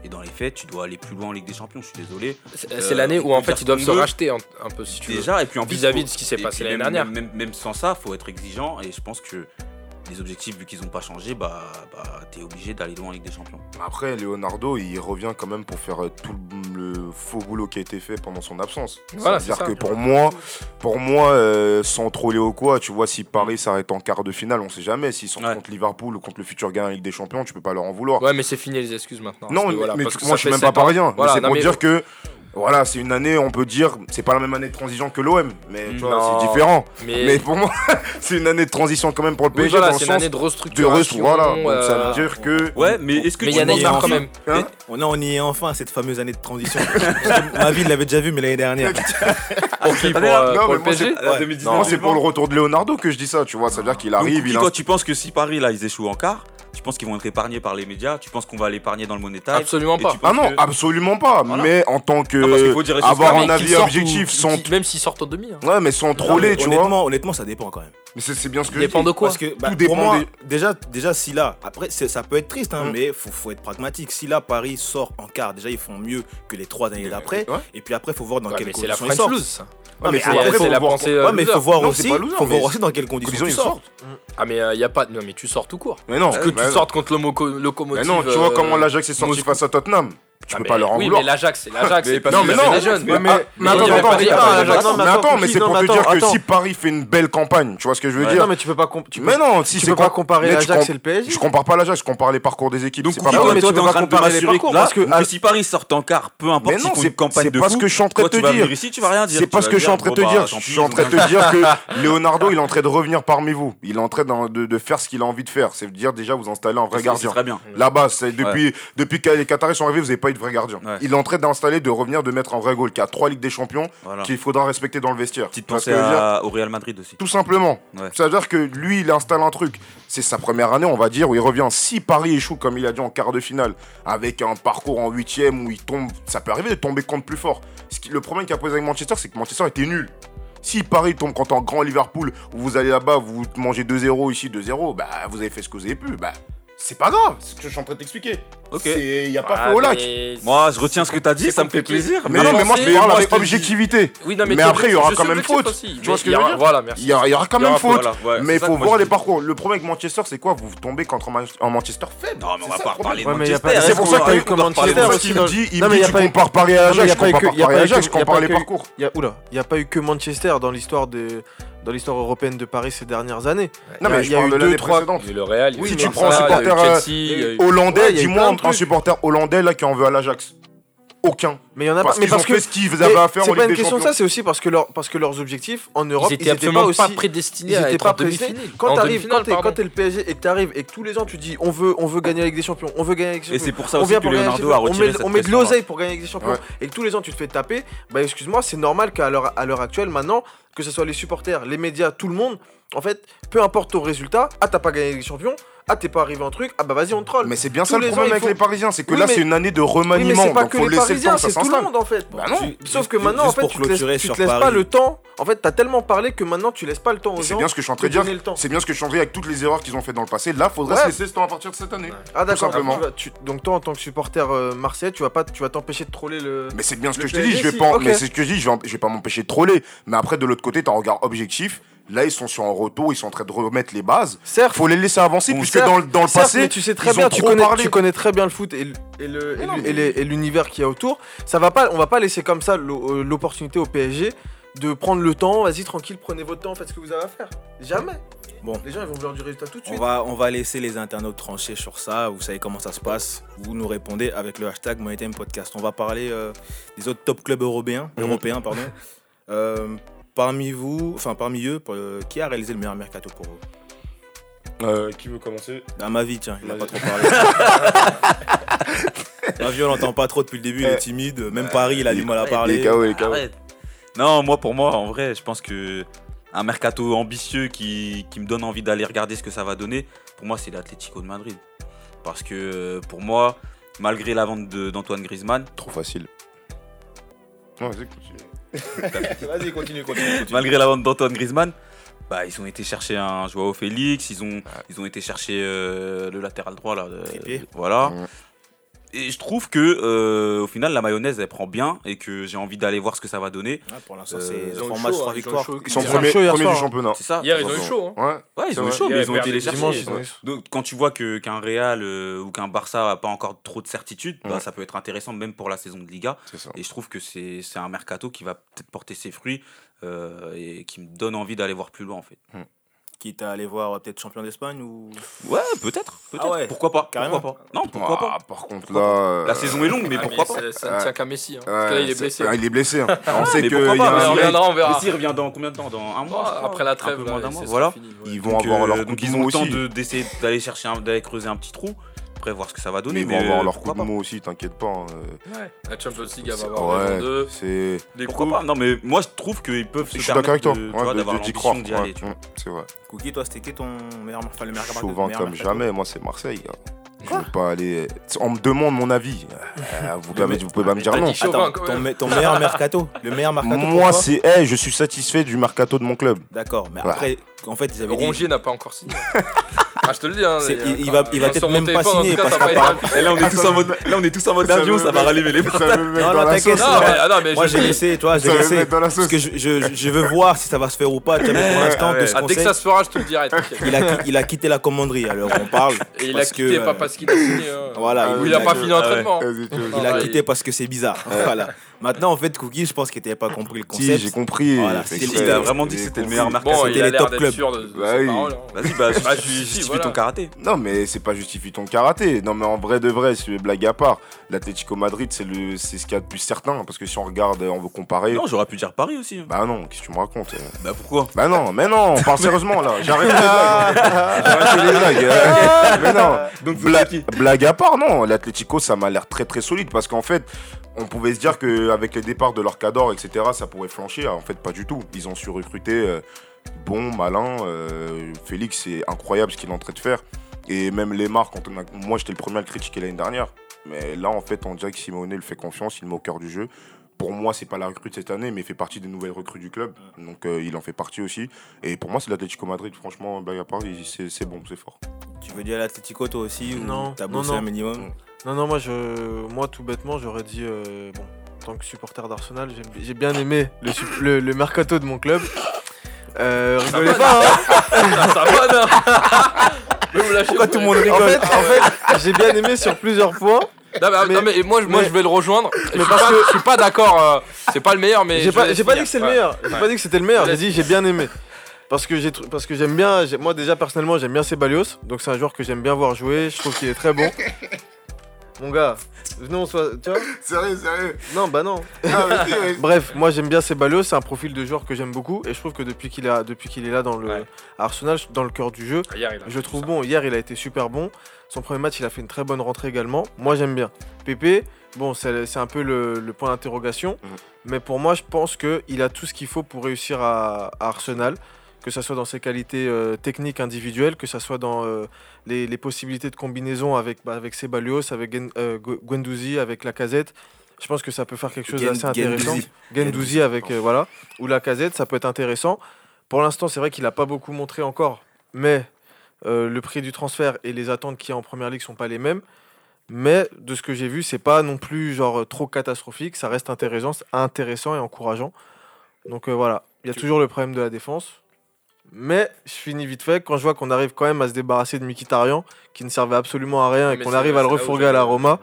Et dans les faits, tu dois aller plus loin en Ligue des Champions. Je suis désolé. C'est Euh, l'année où, en fait, ils doivent se racheter un, un peu, si tu veux. Déjà, et puis en Vis-à-vis de ce qui s'est passé l'année dernière. Même, même sans ça, faut être exigeant. Et je pense que les objectifs, vu qu'ils n'ont pas changé, bah, bah t'es obligé d'aller loin en Ligue des Champions. Après, Leonardo, il revient quand même pour faire euh, tout le, faux boulot qui a été fait pendant son absence. Voilà, C'est-à-dire que pour moi, pour moi euh, sans troller ou quoi, tu vois, si Paris s'arrête en quart de finale, on sait jamais. S'ils sont Ouais. contre Liverpool ou contre le futur gagnant en Ligue des Champions, tu peux pas leur en vouloir. Ouais, mais c'est fini les excuses maintenant. non, Parce que mais, voilà, mais parce que moi je suis fait même pas parisien. Voilà, c'est pour mais- dire que voilà, c'est une année, on peut dire, c'est pas la même année de transition que l'OM, mais tu vois, Non. c'est différent. Mais, Mais pour moi, c'est une année de transition quand même pour le oui, PSG voilà, dans c'est une année de de restructuration. reste. Voilà, donc ça euh, veut dire que. Ouais, mais est-ce que Mais il tu y a Neymar quand même. Hein On, a, on y est enfin, cette fameuse année de transition. Ma vie, il l'avait déjà vu, mais l'année dernière. Pour qui Pour, année, euh, non, pour mais le moi, PSG Euh, Ouais. 2019, Non, c'est pour le retour de Leonardo que je dis ça, tu vois. Ça veut dire qu'il arrive, Donc, il a toi, tu penses que si Paris, là, ils échouent en quart, tu penses qu'ils vont être épargnés par les médias? Tu penses qu'on va l'épargner dans le Money Time Absolument pas. Ah non, que- absolument pas. Voilà. Mais en tant que Non, parce qu'il faut dire avoir un avis objectif ou- sans qu'ils- Même s'ils sortent au demi. hein. ouais, mais sans troller, tu vois. honnêtement, honnêtement, ça dépend quand même. Mais c'est bien ce que je Dépend dis. de quoi Parce que bah, Tout pour dépend moi, des- déjà, déjà, si là, après, ça peut être triste, hein, Mm. mais faut, faut être pragmatique. Si là, Paris sort en quart, déjà, ils font mieux que les trois années d'après. Ouais. Et puis après, faut voir dans Ouais, quelles conditions ils sortent. Ça. Ouais, mais c'est- après, c'est faut la voir- pensée, ouais, euh, mais il faut voir Non, aussi, loser, faut voir mais aussi dans quelles conditions Conditions, tu sortent. Ah, mais il y a pas. Non, mais tu sors tout court. Mais non, Que mais tu sortes contre le Moco- mais locomotive. non, tu vois euh, comment l'Ajax est sorti face à Tottenham. Tu Ah, peux mais pas leur en Oui, vouloir. mais l'Ajax, c'est l'Ajax. C'est Non, mais non, des jeunes. mais, ah, attends, mais mais attends, attends, mais c'est non, pour te dire que si Paris fait une belle campagne, tu vois ce que je veux Ouais, dire? Non, mais tu peux pas, tu peux, Mais non, si tu c'est peux pas com- comparer l'Ajax et le PSG. Je compare pas l'Ajax, je compare les parcours des équipes. Donc, c'est pas non, toi, mais toi, tu t'es peux en pas train de me comparer les parcours, parce que- si Paris sort en quart, peu importe Mais s'ils non, font c'est une campagne c'est de pas fou, ce que je suis en train de tu te vas dire. venir ici, tu vas rien dire. C'est pas ce que je suis en train de te bah, dire. Je suis en train de te dire que Leonardo, il est en train de revenir parmi vous. Il est en train de de faire ce qu'il a envie de faire. C'est dire déjà vous installer un vrai C'est- gardien. C'est très bien. Là-bas, c'est depuis, depuis que les Qataris sont arrivés, vous n'avez pas eu de vrai gardien. Ouais. Il est en train d'installer, de revenir, de mettre un vrai goal, qui a trois Ligues des Champions, Voilà. qu'il faudra respecter dans le vestiaire. Petite pensée que à- au Real Madrid aussi. Tout simplement. Ouais. Ça veut dire que lui, il installe un truc. C'est sa première année, on va dire, où il revient. Si Paris échoue, comme il a dit, en quart de finale, avec un parcours en huitième où il tombe, ça peut arriver de tomber contre plus fort. Ce qui- le problème qu'il a posé avec Manchester, c'est que Manchester était nul. Si Paris tombe contre un grand Liverpool, où vous allez là-bas, vous mangez 2-0 ici, 2-0, bah vous avez fait ce que vous avez pu. Bah c'est pas grave, c'est ce que je suis en train de t'expliquer. Ok. Il n'y a pas Ah, feu au lac. Moi, je retiens ce que t'as dit, ça me fait plaisir. Mais, non, mais moi je parle avec objectivité. Oui, non, Mais après, il y aura quand même faute. aussi. Tu vois ce que il y je veux aura- dire Voilà, merci. Il y, aura quand même faute. mais il faut voir les parcours. Le problème avec Manchester, c'est quoi? Vous tombez contre un, Man- un Manchester faible. Non, mais on C'est va pas parler de Manchester. C'est pour ça qu'il dit, il dit y a tu pas eu- compares Paris à Ajax, y a je pas eu compare Paris pas à eu Ajax, que- je compare les parcours. Il y a, oula, il n'y a pas eu que Manchester dans l'histoire de dans l'histoire européenne de Paris ces dernières années. Non, Il y a- mais il je y a parle eu de deux, trois- précédente. Il y a eu le Real, il y a Oui, eu Si tu prends supporter hollandais, dis-moi un supporter hollandais là qui en veut à l'Ajax. Aucun. Mais il y en a Parce pas. Mais ont parce que fait ce qu'ils avaient à faire c'est en pas Ligue une question de ça, c'est aussi parce que leur parce que leurs objectifs en Europe, Ils étaient absolument pas aussi pas prédestinés ils à étaient pas prédestinés. Quand t'arrives, quand t'es, le PSG et que t'arrives et que tous les ans tu dis on veut, on veut gagner avec des champions, on veut gagner avec des Et champions. c'est pour ça on aussi vient que pour gagner avec Leonardo a champions. on retiré met, cette on met de l'oseille pour gagner avec des champions Ouais. et que tous les ans tu te fais taper. Bah excuse-moi, c'est normal qu'à l'heure à l'heure actuelle maintenant, que ce soit les supporters, les médias, tout le monde, en fait, peu importe ton résultat, ah t'as pas gagné avec des champions, ah t'es pas arrivé en truc, ah bah vas-y on te troll. Mais c'est bien Tous ça le les ans, problème il avec faut- les Parisiens, c'est que Oui, là mais- c'est une année de Oui, mais remaniement, c'est pas donc que faut les Parisiens, c'est tout le monde en fait. Bah non. Ju- Sauf que maintenant, en fait, pour tu te laisses, tu te laisses pas le temps. En fait, t'as tellement parlé que maintenant, tu laisses pas le temps aux C'est gens. bien ce que je suis en de train de dire. C'est bien ce que je suis en train de dire avec toutes les erreurs qu'ils ont fait dans le passé. Là, faudrait se laisser ce temps à partir de cette année. Ah d'accord. simplement. tu tu- donc toi, en tant que supporter euh, marseillais, tu vas pas, tu vas t'empêcher de troller le. Mais c'est bien ce que je te dis, je PSG, vais si, pas, ok. mais c'est ce que je dis, je vais pas m'empêcher de troller. Mais après, de l'autre côté, t'as un regard objectif. Là, ils sont sur un retour, ils sont en train de remettre les bases. Certes. Faut les laisser avancer, Bon, puisque certes, dans, le- dans le certes, passé, mais tu sais très ils bien, ont tu trop connais, parlé. tu connais très bien le foot et, l'univers qu'il y a autour. Ça va pas, on va pas laisser comme ça euh, l'opportunité au PSG de prendre le temps. Vas-y, tranquille, prenez votre temps, faites ce que vous avez à faire. Jamais. Bon. Les gens, ils vont vouloir du résultat tout de On suite. va, on va laisser les internautes trancher sur ça. Vous savez comment ça se passe. Vous nous répondez avec le hashtag MoneyTime Podcast. On va parler euh, des autres top clubs européens. Mhm. européens pardon. Euh, parmi vous, enfin parmi eux, euh, qui a réalisé le meilleur mercato pour vous? Euh, qui veut commencer? À ma vie, tiens, il n'a pas trop parlé. ma vie, on l'entend pas trop depuis le début, il est Eh. timide. Même Paris, il a du mal à parler. Les KO, les KO. Non, moi, pour moi, en vrai, je pense que un mercato ambitieux qui, qui me donne envie d'aller regarder ce que ça va donner, pour moi, c'est l'Atlético de Madrid. Parce que euh, pour moi, malgré la vente de- d'Antoine Griezmann, Trop facile. Non, vas-y, continue. Vas-y, continue, continue. continue. malgré la vente d'Antoine Griezmann, bah, ils ont été chercher un Joao Félix, ils ont, ils ont été chercher euh, le latéral droit là. euh, voilà. Et je trouve que euh, au final la mayonnaise elle prend bien et que j'ai envie d'aller voir ce que ça va donner. Ah, pour l'instant, Euh, c'est ils ont 3 eu matchs, chaud, 3 hein, ils ont eu victoires. Ils sont premiers, soir, du hein. championnat. C'est ça. Hier, ils ont eu chaud. hein. Ouais. Ils ont eu chaud, mais ils ont été les chercher. Donc quand tu vois que qu'un Real euh, ou qu'un Barça a pas encore trop de certitude, bah, Ouais. ça peut être intéressant même pour la saison de Liga. Et je trouve que c'est c'est un mercato qui va peut-être porter ses fruits euh, et qui me donne envie d'aller voir plus loin en fait. Quitte à aller voir euh, peut-être champion d'Espagne ou. Ouais, peut-être. peut-être. Ah ouais, pourquoi pas carrément. Pourquoi pas Non, pourquoi Ah, pas par contre, là. euh, La saison est longue, mais Ah, pourquoi mais pas ça- ne tient qu'à Messi. hein. ouais, Parce que là, il est blessé. il est blessé. hein. On sait que. pourquoi il y a pas, un mais on mec- reviendra, on verra. Mais s'il revient dans combien de temps Dans un mois Après la un trêve, là, moins mois. Voilà. sera fini, ouais. Ils vont Donc, avoir euh, leur coup donc ils ont le temps d'essayer d'aller chercher d'aller creuser un petit trou, après voir ce que ça va Mais donner. ils Mais vont avoir euh, leur coup de mou aussi, t'inquiète pas. hein, euh, La Champions League, va c'est- avoir Ouais, d'eux. c'est. Des Pourquoi coups. pas Non, mais moi je trouve qu'ils peuvent se Je suis d'accord avec permettre toi. de- tu Ouais, vois, de- d'avoir de- l'ambition d'y aller. ouais, mm, C'est vrai. Cookie, toi, c'était qui ton meilleur, enfin, le meilleur Chauvin meilleur comme mercato jamais, moi c'est Marseille. gars. Je veux pas aller. On me demande mon avis. Euh, vous, pouvez- vous pouvez pas me dire non. Attends, ton, me- ton meilleur mercato Le meilleur mercato Moi, c'est. eh, je suis satisfait du mercato de mon club. D'accord, mais Ouais. après, en fait, ils avaient dit. Rongier n'a pas encore signé. ah, je te le dis. Hein, il- il va- il va peut-être même pas signer parce Et là, on est tous en mode, là, on est tous en mode avion, ça va rallumer les met Non, non, t'inquiète, ah, non, mais Moi j'ai laissé, toi, j'ai laissé. Parce que je, je, je veux voir si ça va se faire ou pas. Pour l'instant, de ce Ah, dès que ça se fera, je te le dirai. il a, il a quitté la commanderie. Alors on parle. Et il a quitté, euh, pas parce qu'il a signé. Voilà, Ou il a pas fini l'entraînement. Il a quitté parce que c'est bizarre. Voilà. Maintenant, en fait, Cookie, je pense que t'avais pas compris le Si, concept. j'ai compris. Voilà, il a vraiment dit que c'était le meilleur marqueur. Bon, c'était il a les top clubs. Bah oui. hein. Vas-y, bah, Bah, justifie ton karaté. Non, mais c'est pas justifie ton karaté. Non, mais en vrai de vrai, c'est blague à part. L'Atlético Madrid, c'est le, c'est ce qu'il y a de plus certain. Parce que si on regarde, on veut comparer. Non, j'aurais pu dire Paris aussi. Bah non, qu'est-ce que tu me racontes euh? Bah pourquoi? Bah non, mais non, on parle sérieusement là. J'arrête les blagues. J'arrête les blagues. euh. Mais non. Donc, Bla- blague à part, non. L'Atlético, ça m'a l'air très très solide parce qu'en fait, on pouvait se dire qu'avec les départs de leur cador, etc., ça pourrait flancher. En fait, pas du tout. Ils ont su recruter euh, bon, malin. euh, Félix, c'est incroyable ce qu'il est en train de faire. Et même Lemar, quand on a... moi j'étais le premier à le critiquer l'année dernière. Mais là, en fait, on dirait que Simone le fait confiance, il met au cœur du jeu. Pour moi, c'est pas la recrue de cette année, mais il fait partie des nouvelles recrues du club. Donc euh, il en fait partie aussi. Et pour moi, c'est l'Atlético Madrid. Franchement, blague à part, il- c'est c'est bon, c'est fort. Tu veux dire l'Atletico toi aussi Non, T'as non, bossé non. un minimum? Non, non, moi, je, moi tout bêtement, j'aurais dit, euh, bon, en tant que supporter d'Arsenal, j'ai- bien aimé le, le, le mercato de mon club. Euh, rigolez pas, hein. Ça va, Pourquoi pas. tout le monde En rigole fait, en fait j'ai bien aimé sur plusieurs points. Non, mais, Mais- non, mais moi, je- moi mais- je vais le rejoindre. Mais parce parce que que- je suis pas d'accord. euh, c'est pas le meilleur, mais. J'ai pas, pas dit que c'est le meilleur. J'ai Ouais. pas dit que c'était le meilleur. J'ai dit j'ai bien aimé. Parce que j'ai parce que j'aime bien. Moi déjà personnellement j'aime bien Ceballos. Donc c'est un joueur que j'aime bien voir jouer. Je trouve qu'il est très bon. Mon gars, venez on soit. Tu vois Sérieux, sérieux. Non bah non. Bref, moi j'aime bien Ceballos. C'est un profil de joueur que j'aime beaucoup. Et je trouve que depuis qu'il a depuis qu'il est là dans le Ouais. Arsenal, dans le cœur du jeu, Hier, il a je trouve ça. bon. Hier, il a été super bon. Son premier match, il a fait une très bonne rentrée également. Moi, j'aime bien. Pépé, bon, c'est un peu le, le point d'interrogation. Mhm. Mais pour moi, je pense qu'il a tout ce qu'il faut pour réussir à, à Arsenal. Que ce soit dans ses qualités euh, techniques individuelles, que ce soit dans euh, les, les possibilités de combinaison avec, bah, avec Ceballos, avec Gen- euh, Guendouzi, avec Lacazette. Je pense que ça peut faire quelque chose d'assez intéressant. Guendouzi avec voilà ou Lacazette, ça peut être intéressant. Pour l'instant, c'est vrai qu'il n'a pas beaucoup montré encore, mais le prix du transfert et les attentes qu'il y a en première ligue sont pas les mêmes. Mais de ce que j'ai vu, c'est pas non plus genre trop catastrophique. Ça reste intéressant, intéressant et encourageant. Donc euh, voilà, il y a toujours le problème de la défense. Mais je finis vite fait quand je vois qu'on arrive quand même à se débarrasser de Mkhitaryan, qui ne servait absolument à rien, et qu'on arrive à le refourguer à la Roma.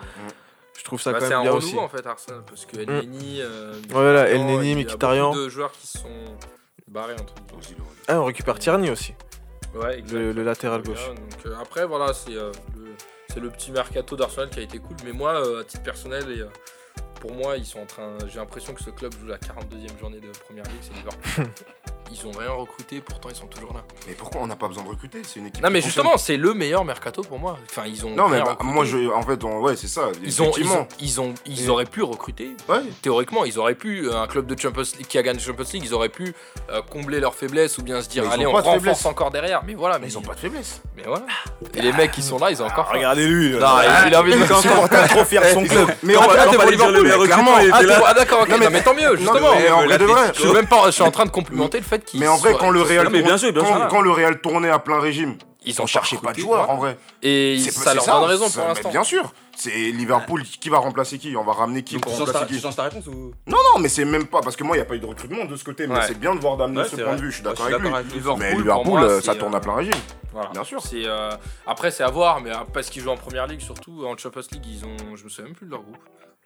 Je trouve ça Bah, quand c'est un même bien aussi. en fait Arsenal parce que El Neni, euh, Voilà, El Neni, il y a Mkhitaryan. beaucoup de joueurs qui se sont barrés entre guillemets. Ah, on récupère Tierney aussi, Ouais, le, le latéral gauche. donc, euh, après voilà, c'est euh, le, c'est le petit mercato d'Arsenal qui a été cool, mais moi euh, à titre personnel et euh, pour moi ils sont en train, j'ai l'impression que ce club joue la 42e journée de Première Ligue, c'est Liverpool. ils ont rien recruté, pourtant ils sont toujours là. Mais pourquoi on n'a pas besoin de recruter? C'est une équipe. Non mais justement, c'est le meilleur mercato pour moi. Enfin ils ont. Non, mais bah, moi, je, en fait, on- ouais, c'est ça. Ils ont, ils effectivement. ont, ils ont, ils auraient pu recruter. Ouais. Théoriquement, ils auraient pu euh, un club de Champions League qui a gagné Champions League, ils auraient pu euh, combler leurs faiblesses ou bien se dire Mais ils allez on renforce faiblesse. encore derrière. Mais voilà, mais, Mais ils ont pas de faiblesse. Mais voilà. Et les mecs qui sont là, ils ont encore. faim. Regardez-lui. Non, là. il a envie de trop fier de son club. Mais Non, en bah, fait, là, t'es pas pour lui dire le Liverpool, clairement. Ah, ah, d'accord, ok, Non, mais- non, tant mieux, Non, justement. Je suis même pas, je suis en train de complimenter le fait qu'ils. Mais en vrai, quand le Real, quand, le Real tournait à plein régime, ils on ont cherchait pas de joueurs en vrai. Et C'est ça c'est leur donne raison pour l'instant. Bien sûr. C'est Liverpool qui va remplacer qui? On va ramener qui? Pour tu remplacer tu qui changes ta réponse ou? Non, non, mais c'est même pas parce que moi, il n'y a pas eu de recrutement de ce côté. Mais c'est bien de voir d'amener ce point de vue. Je suis d'accord avec lui. Liverpool, Mais Liverpool, euh, ça tourne euh, à plein régime. Voilà. Bien sûr. C'est euh, après c'est à voir, mais euh, parce qu'ils jouent en première ligue surtout en Champions League, ils ont, je me souviens même plus de leur groupe.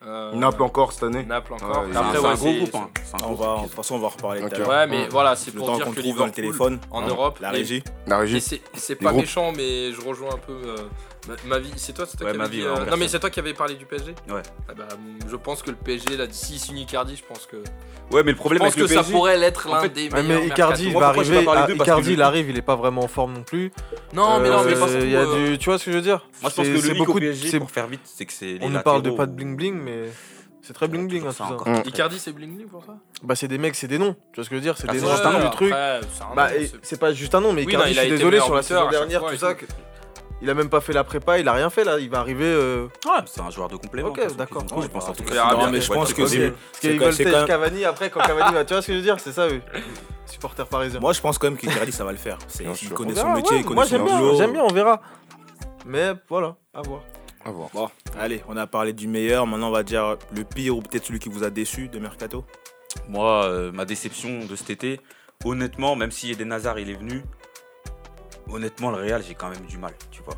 Euh, Naples encore cette année. Naples encore. Ouais, C'est un- Après, c'est ouais, un gros c'est- groupe. hein. C'est un On gros va, de groupe. toute façon, on va en reparler tout à Ok. l'heure. Ouais, mais voilà, c'est Le pour temps dire qu'on que trouve dans le téléphone. en hein, Europe, La les- régie. La Et régie. c'est c'est Les pas méchant, mais je rejoins un peu euh, ma, ma vie. C'est toi, c'est toi Ouais, qui ma avais vie, dit, en euh, Non, mais c'est toi qui avais parlé du PSG Ouais. Ah bah, je pense que le PSG, là, d'ici signe Icardi, je pense que. Ouais, mais le Je problème le que ça PSG. pourrait l'être en l'un fait- des meilleurs. mais Icardi, il va arriver. ah, Parce Icardi, il arrive, il est pas vraiment en forme non plus. Non, mais non, mais Euh, pas surtout, il y a euh, du, tu vois ce que je veux dire? Moi, je pense C'est- que c'est beaucoup PSG, c'est- pour faire vite, c'est que c'est On ne parle de pas de bling bling, mais c'est très bling bling hein, Ça tout ça. encore. Mm. Icardi, c'est bling bling pour ça Bah c'est des mecs, c'est des noms. Tu vois ce que je veux dire? C'est Ah, des c'est noms, juste un nom, du après, truc. c'est un Bah c'est- c'est pas juste un nom, mais Oui, Icardi, non, il je a suis été désolé sur la saison dernière, tout ça. Il a même pas fait la prépa, il a rien fait là. Il va arriver. euh, Ouais, c'est un joueur de complément. Ok, d'accord. Je pense en tout cas. mais je pense que c'est. Parce qu'ils veulent Cavani après quand Cavani va. Tu vois ce que je veux dire C'est ça, oui. Supporter parisien. Moi, je pense quand même qu'Icardi, ça va le faire. Il connaît On son métier, ouais, il connaît Moi son boulot. j'aime bien, on verra. Mais voilà, à voir. À voir. Bon, allez, on a parlé du meilleur. Maintenant, on va dire le pire ou peut-être celui qui vous a déçu de Mercato. Moi, euh, ma déception de cet été, honnêtement, même si Eden Hazard il est venu, honnêtement, le Real, j'ai quand même du mal, tu vois.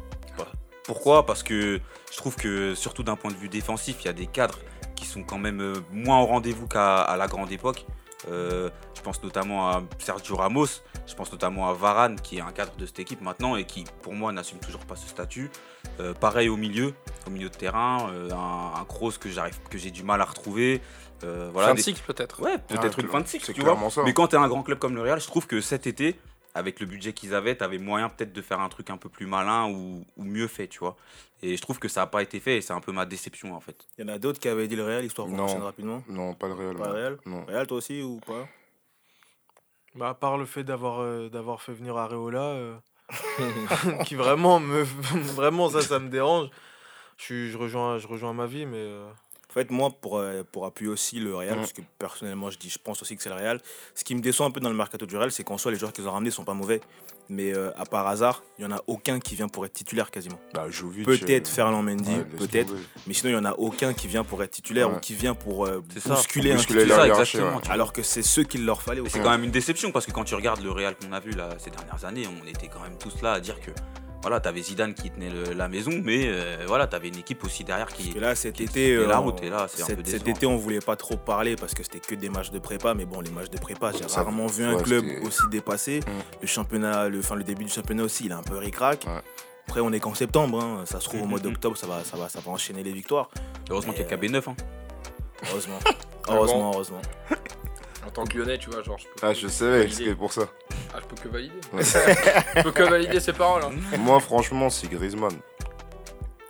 Pourquoi? Parce que je trouve que, surtout d'un point de vue défensif, il y a des cadres qui sont quand même euh, moins au rendez-vous qu'à à la grande époque. Euh, je pense notamment à Sergio Ramos, je pense notamment à Varane, qui est un cadre de cette équipe maintenant et qui, pour moi, n'assume toujours pas ce statut. Euh, pareil au milieu, au milieu de terrain, euh, un, un Kroos que j'arrive, que j'ai du mal à retrouver. Euh, voilà, Fin de des- peut-être. Ouais, peut-être Ah, une fin de cycle, tu vois. ça. Mais quand tu es un grand club comme le Real, je trouve que cet été, avec le budget qu'ils avaient, tu avais moyen peut-être de faire un truc un peu plus malin ou, ou mieux fait, tu vois. Et je trouve que ça n'a pas été fait et c'est un peu ma déception en fait. Il y en a d'autres qui avaient dit le Real, histoire qu'on enchaîne rapidement. Non, pas le Real. Pas le. Real Non. Real, toi aussi ou pas? Bah, à part le fait d'avoir euh, d'avoir fait venir Areola, euh, qui vraiment me vraiment ça ça me dérange. Je, suis- je rejoins je rejoins ma vie mais euh, fait, moi, pour, euh, pour appuyer aussi le Real, Mm. parce que personnellement, je dis, je pense aussi que c'est le Real. Ce qui me déçoit un peu dans le mercato du Real, c'est qu'en soi, les joueurs qu'ils ont ramenés sont pas mauvais. Mais euh, à part hasard, il y en a aucun qui vient pour être titulaire quasiment. Bah, Peut-être euh, Ferland Mendy, ouais, peut-être. Mais sinon, il y en a aucun qui vient pour être titulaire Ouais. ou qui vient pour euh, bousculer un Bousculer titulaire. exactement, ouais. Alors que c'est ceux qu'il leur fallait. Aussi. c'est quand même une déception parce que quand tu regardes le Real qu'on a vu là, ces dernières années, on était quand même tous là à dire que voilà, t'avais Zidane qui tenait le- la maison, mais euh, voilà, t'avais une équipe aussi derrière qui. Parce que là, cet qui été, la euh, route, et là, c'est un cet, peu cet été, on voulait pas trop parler parce que c'était que des matchs de prépa. Mais bon, les matchs de prépa, j'ai Ça- rarement vu un ouais, club aussi dépassé. Mm. Le championnat, le, enfin, le début du championnat aussi, il est un peu ric-rac. Ouais. Après, on est qu'en septembre. hein. Ça se trouve, au mois Mhm. d'octobre, ça va, ça, va, ça va enchaîner les victoires. Heureusement qu'il y a KB9. Hein. Heureusement. bon. heureusement, heureusement. En tant que lyonnais, tu vois, genre, je peux, Ah, je savais, c'était pour ça. Ah, je peux que valider. Ouais. je peux que valider ses paroles. hein. Moi, franchement, c'est Griezmann.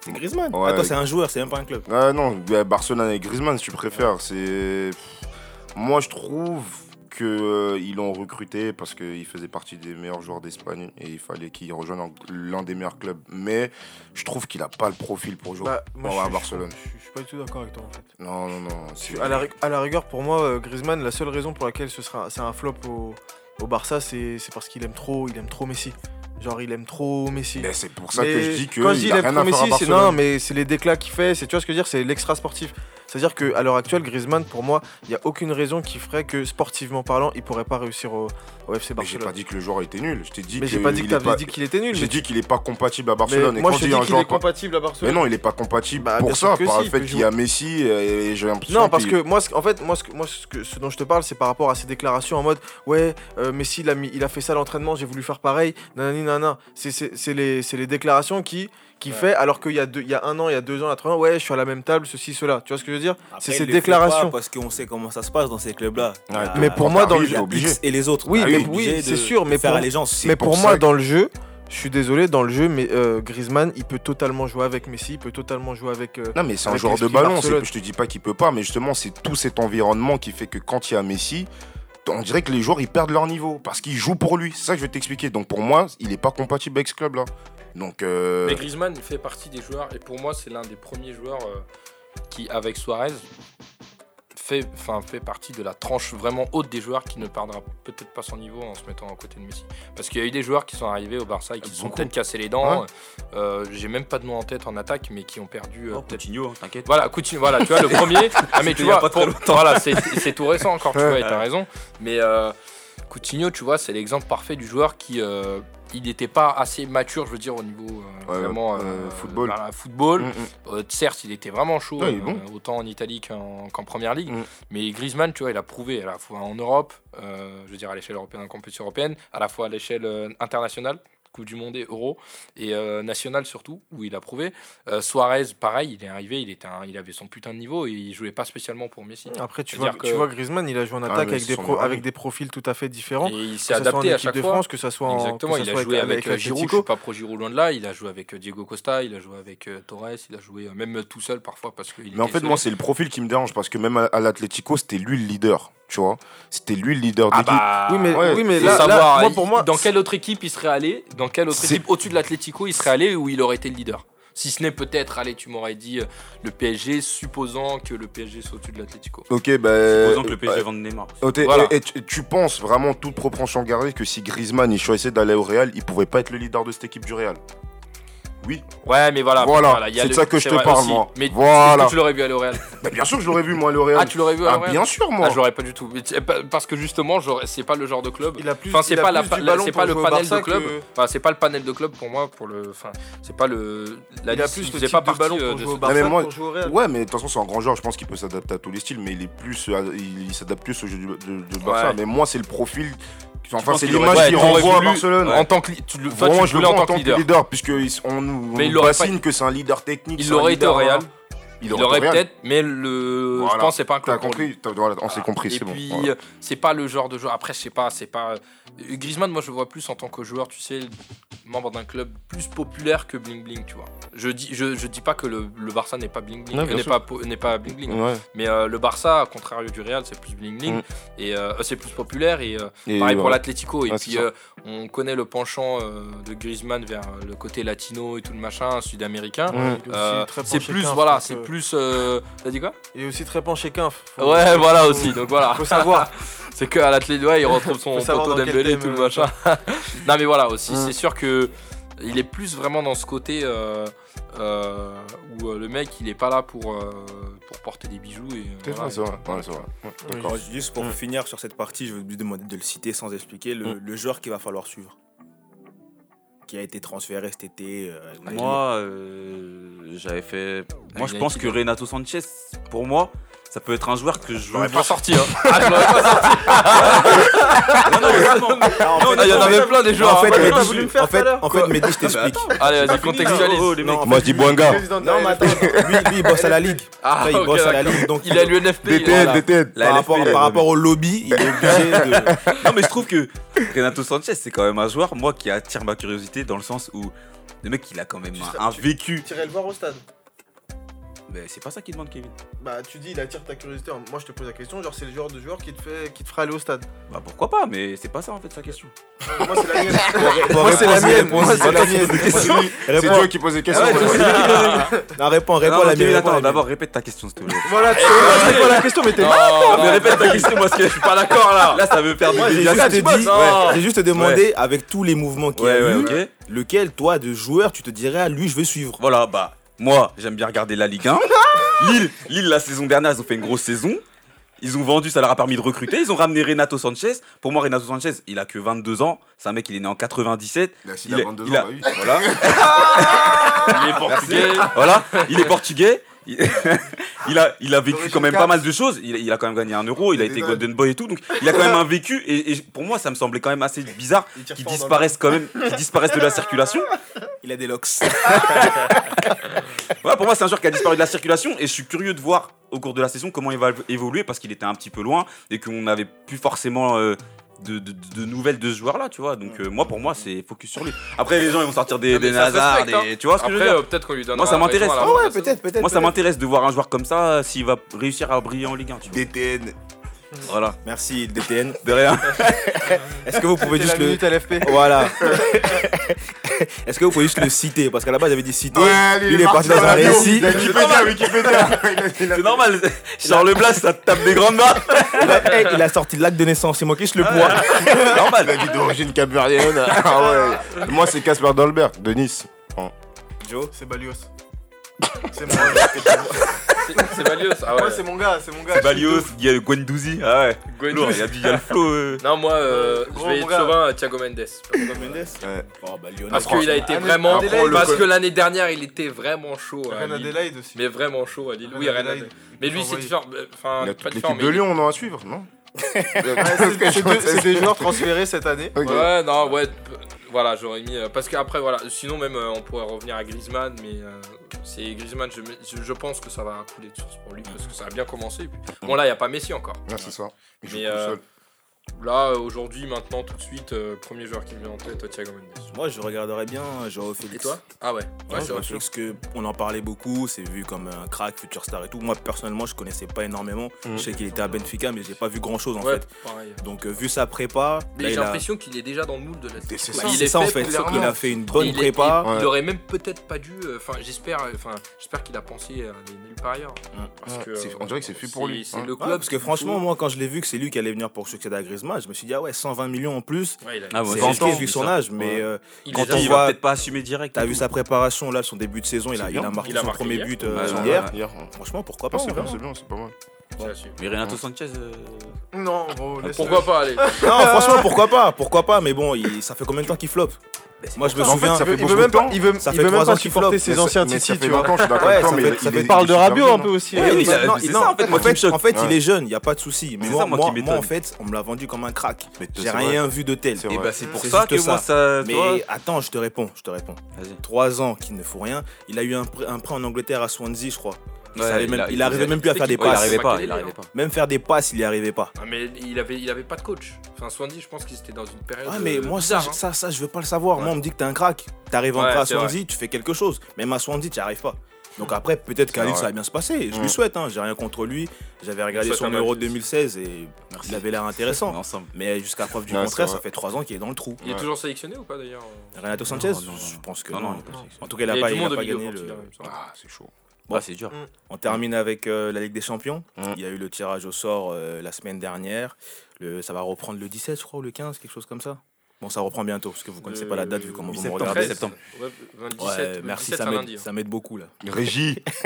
C'est Griezmann. Ouais. Toi, c'est un joueur, c'est même pas un club. Ah non, Barcelone et Griezmann, si tu préfères. C'est. Moi, je trouve qu'ils l'ont recruté parce qu'il faisait partie des meilleurs joueurs d'Espagne et il fallait qu'il rejoigne un- l'un des meilleurs clubs. Mais je trouve qu'il a pas le profil pour jouer bah, moi, à suis- Barcelone. Je, je suis pas du tout d'accord avec toi en fait. Non, non, non. C'est- À la, ri- à la rigueur, pour moi, euh, Griezmann, la seule raison pour laquelle ce sera, c'est un flop au, au Barça, c'est c'est parce qu'il aime trop, il aime trop Messi. Genre, il aime trop Messi. Mais c'est pour ça Mais que je dis que quand il il a aime rien trop à Messi, c'est non, mais c'est les déclats qu'il fait. C'est tu vois ce que je veux dire, c'est l'extra sportif. C'est-à-dire qu'à l'heure actuelle, Griezmann, pour moi, il n'y a aucune raison qui ferait que sportivement parlant, il pourrait pas réussir au, au FC Mais j'ai Barcelone. pas dit que le joueur était nul. Je t'ai dit mais j'ai pas dit que t'avais dit qu'il était nul. J'ai mais dit qu'il est pas compatible à mais Barcelone. Et moi, je dis qu'il joueur est compatible à Mais Barcelone. non, il est pas compatible Bah, pour ça, par si, le fait qu'il y a Messi et j'ai l'impression Non, parce que moi, en fait, moi, ce, dont je te parle, c'est par rapport à ses déclarations en mode Ouais, euh, Messi, il a, fait ça à l'entraînement, j'ai voulu faire pareil. Nanani, nanana. C'est les déclarations qui, qui fait, alors qu'il y, a deux- il y a un an, il y a deux ans, il y a trois ans, ouais, je suis à la même table, ceci, cela. Tu vois ce que je veux dire? Après, C'est ces déclarations. Parce qu'on sait comment ça se passe dans ces clubs-là. Ouais, a- Mais pour moi, dans le-. X et les autres. Oui, Ah mais oui, de- c'est sûr, mais faire pour- allégeance. Mais pour moi, que- dans le jeu, je suis désolé, dans le jeu, mais euh, Griezmann, il peut totalement jouer avec Messi, il peut totalement jouer avec. euh, Non, mais c'est un joueur de ballon. Je te dis pas qu'il peut pas, mais justement, c'est tout cet environnement qui fait que quand il y a Messi, on dirait que les joueurs ils perdent leur niveau parce qu'ils jouent pour lui. C'est ça que je vais t'expliquer. Donc pour moi, il est pas compatible avec ce club-là. Donc. euh, Mais Griezmann, il fait partie des joueurs, et pour moi, c'est l'un des premiers joueurs euh, qui, avec Suarez, fait, enfin, fait partie de la tranche vraiment haute des joueurs qui ne perdra peut-être pas son niveau en se mettant à côté de Messi. Parce qu'il y a eu des joueurs qui sont arrivés au Barça et qui se sont peut-être cassés les dents. Euh, J'ai même pas de nom en tête en attaque, mais qui ont perdu euh, Oh, peut-être. Coutinho, t'inquiète. Voilà, Coutinho, voilà, tu vois, le premier. Ah, mais tu vois, pas pour- voilà, c'est tout récent encore, tu vois, et t'as raison. Mais euh, Coutinho, tu vois, c'est l'exemple parfait du joueur qui. euh, il n'était pas assez mature, je veux dire, au niveau euh, Ouais, vraiment euh, football. mm, mm. Euh, certes, il était vraiment chaud, Ouais, euh, bon. autant en Italie qu'en qu'en première ligue. Mm. Mais Griezmann, tu vois, il a prouvé à la fois en Europe, euh, je veux dire à l'échelle européenne, en compétition européenne, à la fois à l'échelle euh, internationale, Coupe du Monde et Euro, et euh, nationale surtout, où il a prouvé. Euh, Suarez, pareil, il est arrivé, il, était un- il avait son putain de niveau et il jouait pas spécialement pour Messi. Après, tu vois, que- tu vois, Griezmann, il a joué en Ah, attaque avec, des pro- avec profils tout à fait différents. Et il Que s'est soit en adapté à équipe chaque de fois. France, que ça soit en. Exactement, ça il a joué avec, euh, Giroud, je suis pas pro Giroud loin de là, il a joué avec Diego Costa, il a joué avec euh, Torres, il a joué euh, même tout seul parfois parce qu'il Mais en fait, moi, c'est le profil qui me dérange parce que même à, à l'Atlético, c'était lui le leader. Tu vois. C'était lui le leader Ah d'équipe. bah, Oui, mais, ouais, oui, mais là, savoir moi, pour moi, dans quelle autre équipe il serait allé, dans quelle autre équipe au-dessus de l'Atlético il serait allé où il aurait été le leader? Si ce n'est peut-être, allez, tu m'aurais dit euh, le PSG, supposant que le PSG soit au-dessus de l'Atlético. Ok, bah. Supposons que le PSG vende Neymar. Ok, Voilà. et, et tu, tu penses vraiment toute proportion gardée que si Griezmann il choisissait d'aller au Real, il pouvait pas être le leader de cette équipe du Real? Oui. Ouais, mais voilà. Voilà, c'est de ça que je te parle, aussi. moi. Mais Voilà. tu l'aurais vu Real Bah, bien sûr que je l'aurais vu moi au Real. Ah, tu l'aurais vu Ah, bien sûr moi. Ah, je l'aurais pas du tout. Pas- Parce que justement, j'aurais- c'est pas le genre de club. il a plus, Enfin, c'est pas la c'est pas le panel de club. que- Enfin, c'est pas le panel de club pour moi. Pour le, enfin, c'est pas le. La Il a plus le pas de ballon euh, pour jouer au Barça. Ouais, mais de toute façon, c'est un grand joueur. Je pense qu'il peut s'adapter à tous les styles, mais il est plus, euh, il, s'adapte plus au jeu du, Barça. Mais moi, c'est le profil. Enfin, c'est l'image qu'il renvoie à Barcelone. En tant que tu le, en tant que leader. puisqu'on nous, Mais on il nous l'aurait bassine que c'est un leader technique. Il c'est un aurait été au Real. Hein. Il aurait peut-être, mais le, je Voilà. pense que c'est pas un T'as club lui. compris T'as- voilà, On s'est compris, c'est bon. puis, Voilà. c'est pas le genre de joueur. Après, je sais pas, c'est pas. Griezmann, moi, je le vois plus en tant que joueur, tu sais, membre d'un club plus populaire que Bling Bling, tu vois. Je dis, je, je dis pas que le, le Barça n'est pas Bling Bling, Ouais, n'est pas, n'est pas Bling Bling. Ouais. Mais euh, le Barça, à contrario du Real, c'est plus Bling Bling Mm. et euh, c'est plus populaire et euh, Et pareil pour l'Atlético. Et puis euh, on connaît le penchant euh, de Griezmann vers le côté latino et tout le machin sud-américain. Il Euh, c'est plus voilà, c'est plus. euh, T'as dit quoi Il est aussi très penché quinf. Ouais, voilà faut- aussi. Donc voilà. Faut savoir. C'est que à l'athlète, ouais, il retrouve son poteau Dembélé et tout le euh, machin. non mais voilà aussi, Mm. c'est sûr que il est plus vraiment dans ce côté euh, euh, où euh, le mec il est pas là pour euh, pour porter des bijoux et euh, C'est voilà. vrai, c'est vrai. Ouais, c'est vrai. Ouais, d'accord. Alors, juste pour Mm. finir sur cette partie, je vais lui demander de le citer sans expliquer le, Mm. le joueur qu'il va falloir suivre. Qui a été transféré cet été. euh, Moi, euh, j'avais fait. Moi, je pense que Renato Sanchez, pour moi, ça peut être un joueur que je veux voir. pas sorti hein. Ah, je l'aurais pas sorti. Non, non, vraiment. il y en avait plein des joueurs. en fait, en fait, en fait, Mehdi, je t'explique. Allez, vas-y, contextualise. Moi, je dis de Non, mais attends, lui, il bosse à la ligue. Ah, il bosse à la ligue. Donc, Il a l'UNFP. DTN. DTN. Par, LFP, rapport, au lobby, il est obligé de. Non, mais je trouve que Renato Sanchez, c'est quand même un joueur, moi, qui attire ma curiosité dans le sens où le mec, il a quand même un, vécu. Tu irais le voir au stade. Mais c'est pas ça qu'il demande, Kevin. Bah, tu dis, il attire ta curiosité. Moi, je te pose la question. Genre, c'est le genre de joueur qui te, fait, qui te fera aller au stade. Bah pourquoi pas, mais c'est pas ça en fait sa question. Moi, c'est la mienne. Bon, Moi, c'est la mienne. Moi, c'est la mienne. C'est toi qui poses des questions. Ah Non, réponds, réponds la mienne. attends, la d'abord répète ta question s'il te plaît. Voilà, tu sais pas la question, mais t'es Non, mais répète ta question parce que je suis pas d'accord là. Là, ça veut faire du Moi, j'ai juste, demandé, avec tous les mouvements qu'il y a eu, lequel, toi, de joueur, tu te dirais, ah, lui, je vais suivre? Voilà, bah, moi, j'aime bien regarder la Ligue 1. Lille, Lille, la saison dernière, ils ont fait une grosse saison. Ils ont vendu, ça leur a permis de recruter. Ils ont ramené Renato Sanchez. Pour moi, Renato Sanchez, il a que 22 ans. C'est un mec, il est né en 97. Il a s'il Il a est- 22 il a- ans, bah oui. Voilà. Il est portugais. voilà, il est portugais. Il, a, il a vécu quand même pas mal de choses. Il, il a quand même gagné un euro. Il a été Golden Boy et tout. Donc, il a quand même un vécu. Et, et pour moi, ça me semblait quand même assez bizarre Il tire qu'ils fort dans le- disparaissent quand même, qu'ils disparaissent de la circulation. Il a des locks. Voilà, pour moi, c'est un joueur qui a disparu de la circulation et je suis curieux de voir au cours de la saison comment il va évoluer parce qu'il était un petit peu loin et qu'on n'avait plus forcément euh, de, de- de nouvelles de ce joueur-là, tu vois. Donc, euh, moi, pour moi, c'est focus sur lui. Après, les gens, ils vont sortir des, des respecte, des- tu vois ce que je veux dire euh, peut-être qu'on lui donnera. Moi, ça m'intéresse. Ah ouais, peut-être, peut-être. Moi, ça m'intéresse de voir un joueur comme ça euh, s'il va réussir à briller en Ligue 1, tu vois. DTN. Voilà, Merci, DTN. de rien. Est-ce que vous pouvez la juste le. LFP. Voilà. Est-ce que vous pouvez juste le citer? Parce qu'à la base, j'avais dit citer. Ouais, Lui, il est parti dans un récit. Il a Wikipédia, Wikipédia. C'est normal. Charles Blas, ça te tape des grandes mains. Il a, hey, il a sorti l'acte de naissance. C'est moi qui je le poids. normal. Il a dit d'origine capverdienne. Ah ouais. Moi, c'est Casper Dolberg de Nice. Joe. C'est Balios. C'est mon, C'est- Valios. Ah ouais. Ouais, c'est mon gars, c'est mon gars. C'est Balios, il y a Guendouzi. Ah ouais. Guendouzi. Lourd, Il y a du il y a le flow. euh. Non, moi, euh, je vais être chauvin à Thiago Mendes. Mendes. Ouais. Oh, bah, Lionel. Parce qu'il a été Anne- vraiment. Adelaide, Parce que l'année dernière, il était vraiment chaud. Lille. Adelaide aussi. Mais vraiment chaud à Lille. Oui, Reine Adelaide. Mais lui, c'est différent. euh, Enfin, pas différent. l'équipe de Lyon, on a à suivre, non c'est- des joueurs transférés cette année. Ouais, non, ouais. Voilà, j'aurais mis. euh, parce qu'après, voilà. Sinon, même, euh, on pourrait revenir à Griezmann. Mais euh, c'est Griezmann, je, je, je pense que ça va couler de source pour lui. Parce que ça a bien commencé. et puis- Bon, là, il n'y a pas Messi encore. Il joue Mais, tout Là, aujourd'hui, maintenant, tout de suite, euh, premier joueur qui me vient en tête, Thiago Mendes. Moi, je regarderais bien euh, Joao Félix. Et toi? Ah ouais, ouais Joao Félix, on en parlait beaucoup, c'est vu comme un crack, futur star et tout. Moi, personnellement, je connaissais pas énormément. Mm. Je sais qu'il était à Benfica, mais j'ai pas vu grand chose en ouais, fait. Pareil. Donc, euh, vu sa prépa. Mais j'ai l'impression qu'il est déjà dans le moule de la C'est ça, il est ça en fait. Sauf qu'il a fait une bonne prépa. Il, ouais. aurait même peut-être pas dû. Enfin, j'espère enfin j'espère qu'il a pensé à des nuls par ailleurs. On dirait que c'est fui pour lui. C'est le. Parce que franchement, moi, quand je l'ai vu que c'est lui qui allait venir pour succéder à je me suis dit, ah ouais, 120 millions en plus. Il a... ah vu son âge, mais euh, il quand on voit. peut-être pas assumer direct. T'as vu sa préparation, là, son début de saison, il a, marqué son premier hier. but euh, hier. Hein. Franchement, pourquoi pas C'est bien, c'est pas mal. Mais Renato Sanchez. Euh, non, ah, pourquoi pas. Non, franchement, pourquoi pas Pourquoi pas Mais bon, ça fait combien de temps qu'il floppe moi, je me souviens. Ça fait il veut même pas, il veut, même pas supporter ses anciens titis, tu vois. Il parle de Rabiot un peu aussi. En fait, il est jeune, il n'y a pas de souci. Mais moi, en fait, on me l'a vendu comme un crack. J'ai rien vu de tel. Et bah, c'est pour ça que moi, ça. Mais attends, je te réponds, je te réponds. Trois ans qu'il ne faut rien. Il a eu un prêt en Angleterre à Swansea, je crois. Il, arrivait même plus à faire des passes. Pas, Même faire des passes, il n'y arrivait pas. Ah, mais il avait, pas de coach. Enfin, Swansea, je pense qu'il était dans une période. Ah, mais euh, moi, ça, ça, hein. ça, je veux pas le savoir. Moi, on me dit que t'es un crack. T'arrives en à Swansea, tu fais quelque chose. Même à Swansea, tu arrives pas. Donc après, peut-être qu'Alix, ça va bien se passer. Je lui souhaite, hein. j'ai rien contre lui. J'avais regardé son Euro 2016 et il avait l'air intéressant. Mais jusqu'à preuve du contraire, ça fait 3 ans qu'il est dans le trou. Il est toujours sélectionné ou pas d'ailleurs euh Renato Sanchez Je pense que non. En tout cas, il n'a pas gagné le. Ah, c'est chaud. C'est dur. Mm. On termine avec euh, la Ligue des Champions. Mm. Il y a eu le tirage au sort euh, la semaine dernière. Le, ça va reprendre le 17, je crois, ou le 15, quelque chose comme ça. Bon, ça reprend bientôt, parce que vous ne connaissez euh, pas la date vu comment vous me regardez. septembre. Ouais, 27, ouais, merci, ça m'aide, hein. ça m'aide beaucoup là. Régie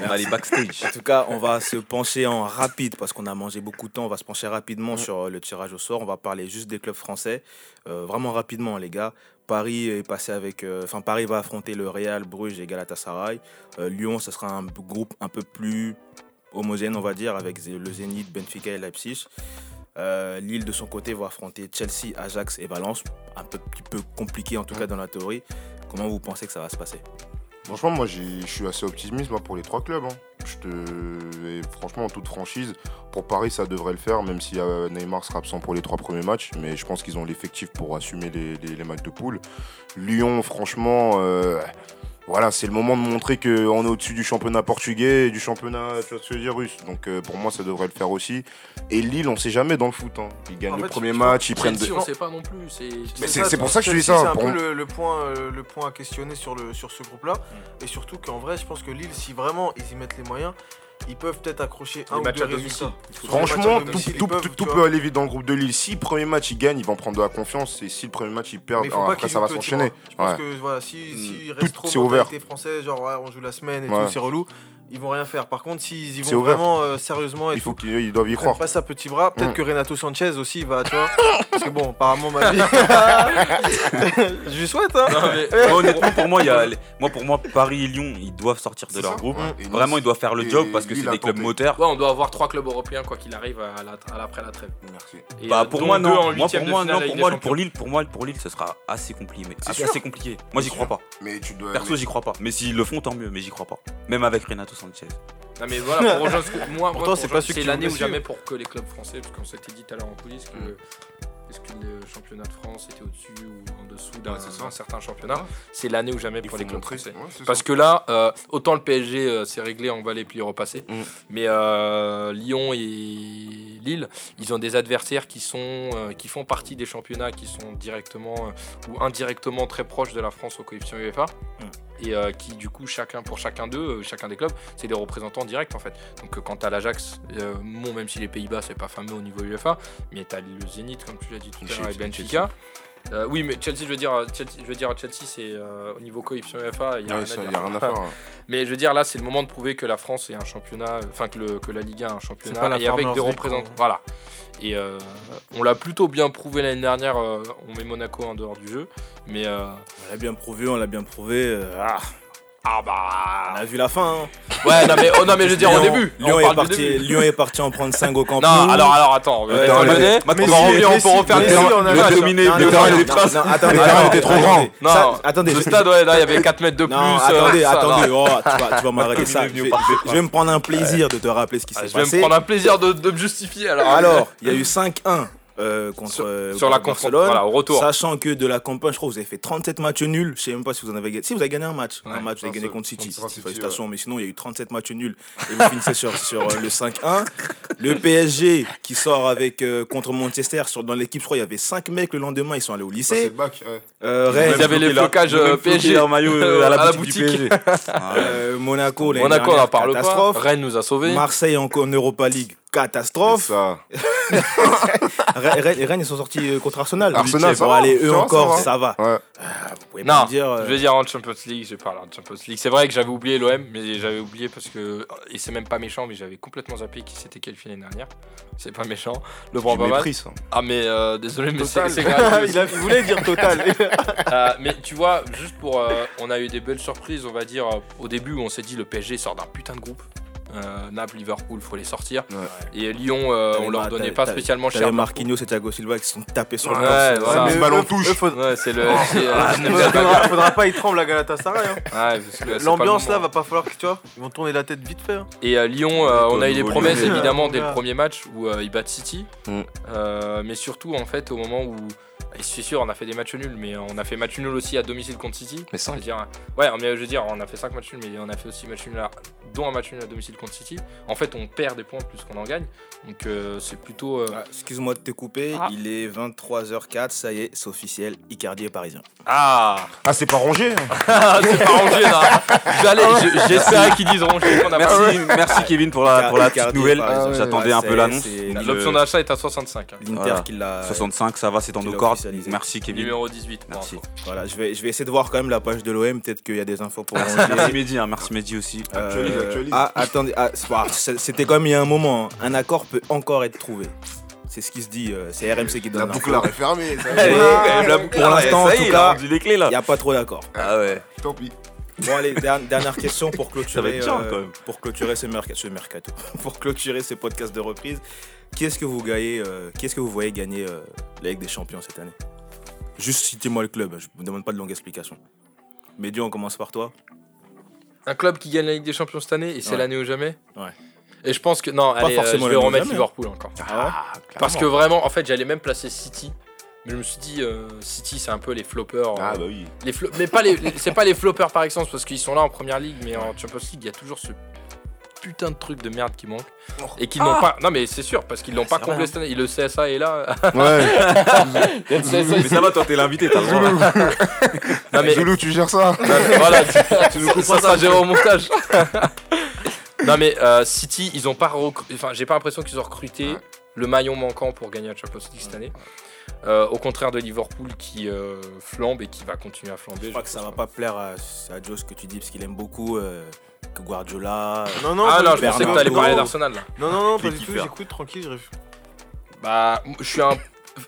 On va aller backstage. En tout cas, on va se pencher en rapide, parce qu'on a mangé beaucoup de temps. On va se pencher rapidement sur euh, le tirage au sort. On va parler juste des clubs français. Euh, vraiment rapidement, les gars. Paris est passé avec, enfin Paris va affronter le Real, Bruges et Galatasaray. Lyon, ce sera un groupe un peu plus homogène, on va dire, avec le Zénith, Benfica et Leipzig. Euh, Lille, de son côté, va affronter Chelsea, Ajax et Valence. Un peu, petit peu compliqué, en tout cas dans la théorie. Comment vous pensez que ça va se passer? Franchement, moi, je suis assez optimiste pour les trois clubs. Hein. Franchement, en toute franchise, pour Paris, ça devrait le faire, même si euh, Neymar sera absent pour les trois premiers matchs. Mais je pense qu'ils ont l'effectif pour assumer les, matchs de poule. Lyon, franchement. Euh, voilà, c'est le moment de montrer qu'on est au-dessus du championnat portugais et du championnat, tu vois russe. Donc euh, pour moi, ça devrait le faire aussi. Et Lille, on sait jamais dans le foot. Hein. Ils gagnent le premier match, ils prennent. Deux... on sait pas non plus. C'est pour ça que je dis ça. C'est un peu euh, le, point, à questionner sur, ce groupe-là. Et surtout qu'en vrai, je pense que Lille, si vraiment ils y mettent les moyens, ils peuvent peut-être accrocher un les ou deux. Franchement, tout, peut aller vite dans le groupe de Lille. Si le premier match ils gagnent, ils vont prendre de la confiance. Et si le premier match ils perdent, après ça va s'enchaîner. Je pense que si, si mmh. reste trop mentalité genre on joue la semaine et tout, c'est relou ils vont rien faire. Par contre, s'ils y vont vraiment euh, sérieusement et il faut qu'ils ils doivent y croire. Pas ça petit bras. Peut-être mm. que Renato Sanchez aussi va, tu vois. parce que bon, apparemment, ma vie. je lui souhaite. Hein. Honnêtement, pour moi, y a, moi, pour moi, Paris et Lyon, ils doivent sortir de leur groupe. Vraiment, ils doivent faire le job parce que c'est des clubs moteurs. Ouais, on doit avoir trois clubs européens quoi qu'il arrive à, la, à l'après la, trêve. Merci. Bah, euh, pour moi, non. Moi, pour moi, non. Pour moi, pour Lille, pour moi, pour Lille, ce sera assez compliqué. Assez compliqué. Moi, j'y crois pas. Mais tu dois. Perso, j'y crois pas. Mais s'ils le font, tant mieux. Mais j'y crois pas. Même avec Renato. Non mais voilà, pour rejoindre ce que, moi, c'est l'année ou jamais pour que les clubs français, parce qu'on s'était dit tout à l'heure en coulisses que est-ce que le championnat de France était au-dessus ou en dessous d'un certain championnat, c'est l'année ou jamais pour les clubs français. Parce que là, euh, autant le PSG euh, c'est réglé, on va les puis repasser, mais euh, Lyon et Lille, ils ont des adversaires qui sont euh, qui font partie des championnats qui sont directement ou indirectement très proches de la France au coefficient UEFA et euh, qui du coup chacun pour chacun d'eux, euh, chacun des clubs, c'est des représentants directs en fait. Donc euh, quant à l'Ajax, euh, même si les Pays-Bas c'est pas fameux au niveau UEFA, mais t'as le Zénith comme tu l'as dit tout à l'heure et Benfica. Euh, oui, mais Chelsea, je veux dire, euh, Chelsea, Chelsea, c'est euh, au niveau coefficient FA, il n'y a, rien, à faire. Hein. Mais je veux dire, là, c'est le moment de prouver que la France est un championnat, enfin que, la Ligue 1 est un championnat, et avec des représentants. Voilà. Et on l'a plutôt bien prouvé l'année dernière. on met Monaco en dehors du jeu, mais on l'a bien prouvé, on l'a bien prouvé. Ah, ah bah. On a vu la fin. Hein. Ouais, non mais, oh, non, mais je veux dire Lyon, au début. Lyon, on est parti, début. Lyon est parti en prendre 5 au camp. Non, alors, alors attends. Euh, attends mais, on va revenir, on peut refaire les on a dominé. Le terrain était trop était trop grand. Non, attendez. Le stade, ouais, là, il y avait 4 mètres de plus. Euh, attendez, attendez. Oh, tu vas m'arrêter ça. Je vais me prendre un plaisir de te rappeler ce qui ah, s'est passé. Je vais me prendre un plaisir de me justifier alors. Alors, il y a eu 5-1 euh, contre, Sur- euh, Sur la contre Barcelone. voilà, au retour. Sachant que de la campagne, je crois que vous avez fait 37 matchs nuls. Je sais même pas si vous en avez gagné. Si vous avez gagné un match. Ouais. un match, vous avez gagné contre City. Contre City, Félicitations. Mais sinon, il y a eu 37 matchs nuls. Et vous finissez sur, sur euh, le 5-1. Le PSG qui sort avec euh, contre Manchester. Sur, dans l'équipe, je crois, il y avait 5 mecs le lendemain. Ils sont allés au lycée. le bac. ouais. Euh, Rennes, Ils avaient les euh, floqué PSG, leur maillot euh, à la à la boutique, du. PSG. Ah ouais. euh, Monaco, Monaco, on n'en parle pas. catastrophe. Rennes nous a sauvés. Marseille encore en Europa League, catastrophe. Ça. Rennes, Rennes- ils sont sortis euh, contre Arsenal. Arsenal, Bon, ça va, allez, eux encore, ça ça va. Ouais. Vous pouvez Non, me dire. euh, je vais dire en Champions League, je parle en Champions League. C'est vrai que j'avais oublié l'OM, mais j'avais oublié parce que. Et c'est même pas méchant, mais j'avais complètement zappé qui s'était qualifié l'année dernière. C'est pas méchant. Le mal. mépris, ça. Ah, mais euh, désolé, mais c'est Total. c'est grave. il, a- il voulait dire total. Euh, mais tu vois, juste pour. euh, on a eu des belles surprises, on va dire, au début où on s'est dit le PSG sort d'un putain de groupe. Euh, Naples, Liverpool, faut les sortir. Ouais. Et Lyon, euh, on leur donnait pas spécialement cher. Marquinhos et Thiago Silva qui se sont tapés sur le ballon touche. c'est le. c'est, euh, Ah, n'aime faudra, pas le faudra- faudra pas y tremble la Galatasaray. hein. L'ambiance là va pas falloir que tu vois, ils vont tourner la tête vite fait. hein. Et Lyon, on a eu des promesses évidemment dès le premier match où ils battent City. Mm. Mais surtout en fait au moment où. Et C'est sûr, on a fait des matchs nuls, mais on a fait match nul aussi à domicile contre City. Mais cinq. Je veux dire, ouais, mais je veux dire, on a fait 5 matchs nuls, mais on a fait aussi match nul, à- dont un match nul à domicile contre City. En fait, on perd des points plus qu'on en gagne. Donc euh, c'est plutôt. euh, Ah, Excuse-moi de te couper, Ah. il est 23h04, ça y est, c'est officiel, Icardi est parisien. Ah Ah, c'est pas rangé. hein. C'est pas rangé là J'allais, je- j'espérais qu'ils disent a pas- Merci, merci Kevin pour la, pour la petite Icardi nouvelle. J'attendais Ouais, un peu l'annonce. L'option euh, d'achat est à 65. hein. L'Inter Voilà. qui l'a. 65, ça va, c'est dans qui nos l'a. Merci Kevin. Numéro 18. pour Merci. Voilà, je vais, je vais essayer de voir quand même la page de l'OM, peut-être qu'il y a des infos pour Merci. Mehdi, hein, merci Mehdi aussi. Euh, Actualise, actualise. Ah, attendez, ah, c'était comme il y a un moment, hein. un accord peut encore être trouvé. C'est ce qui se dit, euh, c'est RMC qui La donne boucle l'info. est fermée. la boucle, Pour là, l'instant, en ça y tout cas, a rendu les clés là. Il n'y a pas trop d'accord. Ah ouais. Tant pis. Bon allez, der- dernière question pour Ça va clôturer, euh, quand même. pour clôturer ce, merc- ce mercato, pour clôturer ce podcast de reprise. Qui est-ce que vous gagnez, euh, qui est-ce que vous voyez gagner euh, la Ligue des Champions cette année? Juste citez-moi le club, je vous demande pas de longue explication. Médio, on commence par toi. Un club qui gagne la Ligue des Champions cette année et c'est Ouais. l'année ou jamais? Ouais. Et je pense que. Non, allez, euh, forcément je vais remettre jamais. Liverpool encore. Ah Parce que vraiment, en fait, j'allais même placer City. Mais je me suis dit, euh, City, c'est un peu les floppers. euh, Ah, bah oui. les flo- mais pas les, les- c'est pas les floppers par excellence parce qu'ils sont là en première ligue, mais en Champions League, il y a toujours ce putain de truc de merde qui manque et qu'ils n'ont pas. Non, mais c'est sûr parce qu'ils l'ont pas c'est vrai, comblé hein. cette année. Et le CSA est là. Ouais. le CSA, Mais ça va, toi t'es l'invité, t'as le droit. non, mais Zoulou, tu gères ça. voilà, tu, tu nous couperas ça, Jérôme, au montage. non mais euh, City, ils ont pas recru- enfin j'ai pas l'impression qu'ils ont recruté Ouais. le maillon manquant pour gagner la Champions League cette année. Euh, au contraire de Liverpool qui euh, flambe et qui va continuer à flamber. Je crois que ça va pas plaire à, à Joe ce que tu dis, parce qu'il aime beaucoup euh, que Guardiola. Non, non, Ah pas non, du je tout, pensais c'est que t'allais parler d'Arsenal là. Non, non, non, pas du tout, j'écoute tranquille. je réfléchis. Bah, je suis un.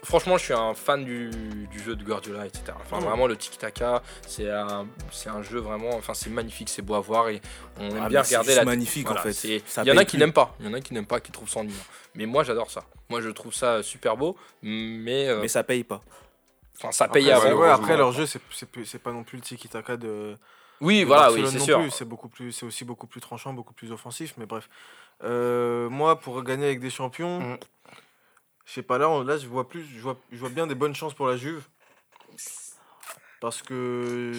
Franchement, je suis un fan du, du jeu de Guardiola, etc. Enfin, Mm. vraiment, le tiki-taka, c'est un, c'est un jeu vraiment. Enfin, c'est magnifique, c'est beau à voir et on aime Ah, bien c'est regarder juste la. magnifique Voilà, en fait. c'est- Ça Il y en a qui plus. n'aiment pas, il y en a qui n'aiment pas, qui trouvent ça ennuyant. Mais moi, j'adore ça. Moi, je trouve ça super beau, mais. euh, Mais ça paye pas. Enfin, ça Après, paye ouais, avant. ouais, après, leur jeu, c'est- c'est c'est pas non plus le tiki-taka de. Oui, voilà, oui, c'est sûr. C'est beaucoup plus, c'est aussi beaucoup plus tranchant, beaucoup plus offensif. Mais bref, Euh, moi pour gagner avec des champions, Mm. je sais pas là, on- là je vois plus, je vois, je vois bien des bonnes chances pour la Juve. Parce que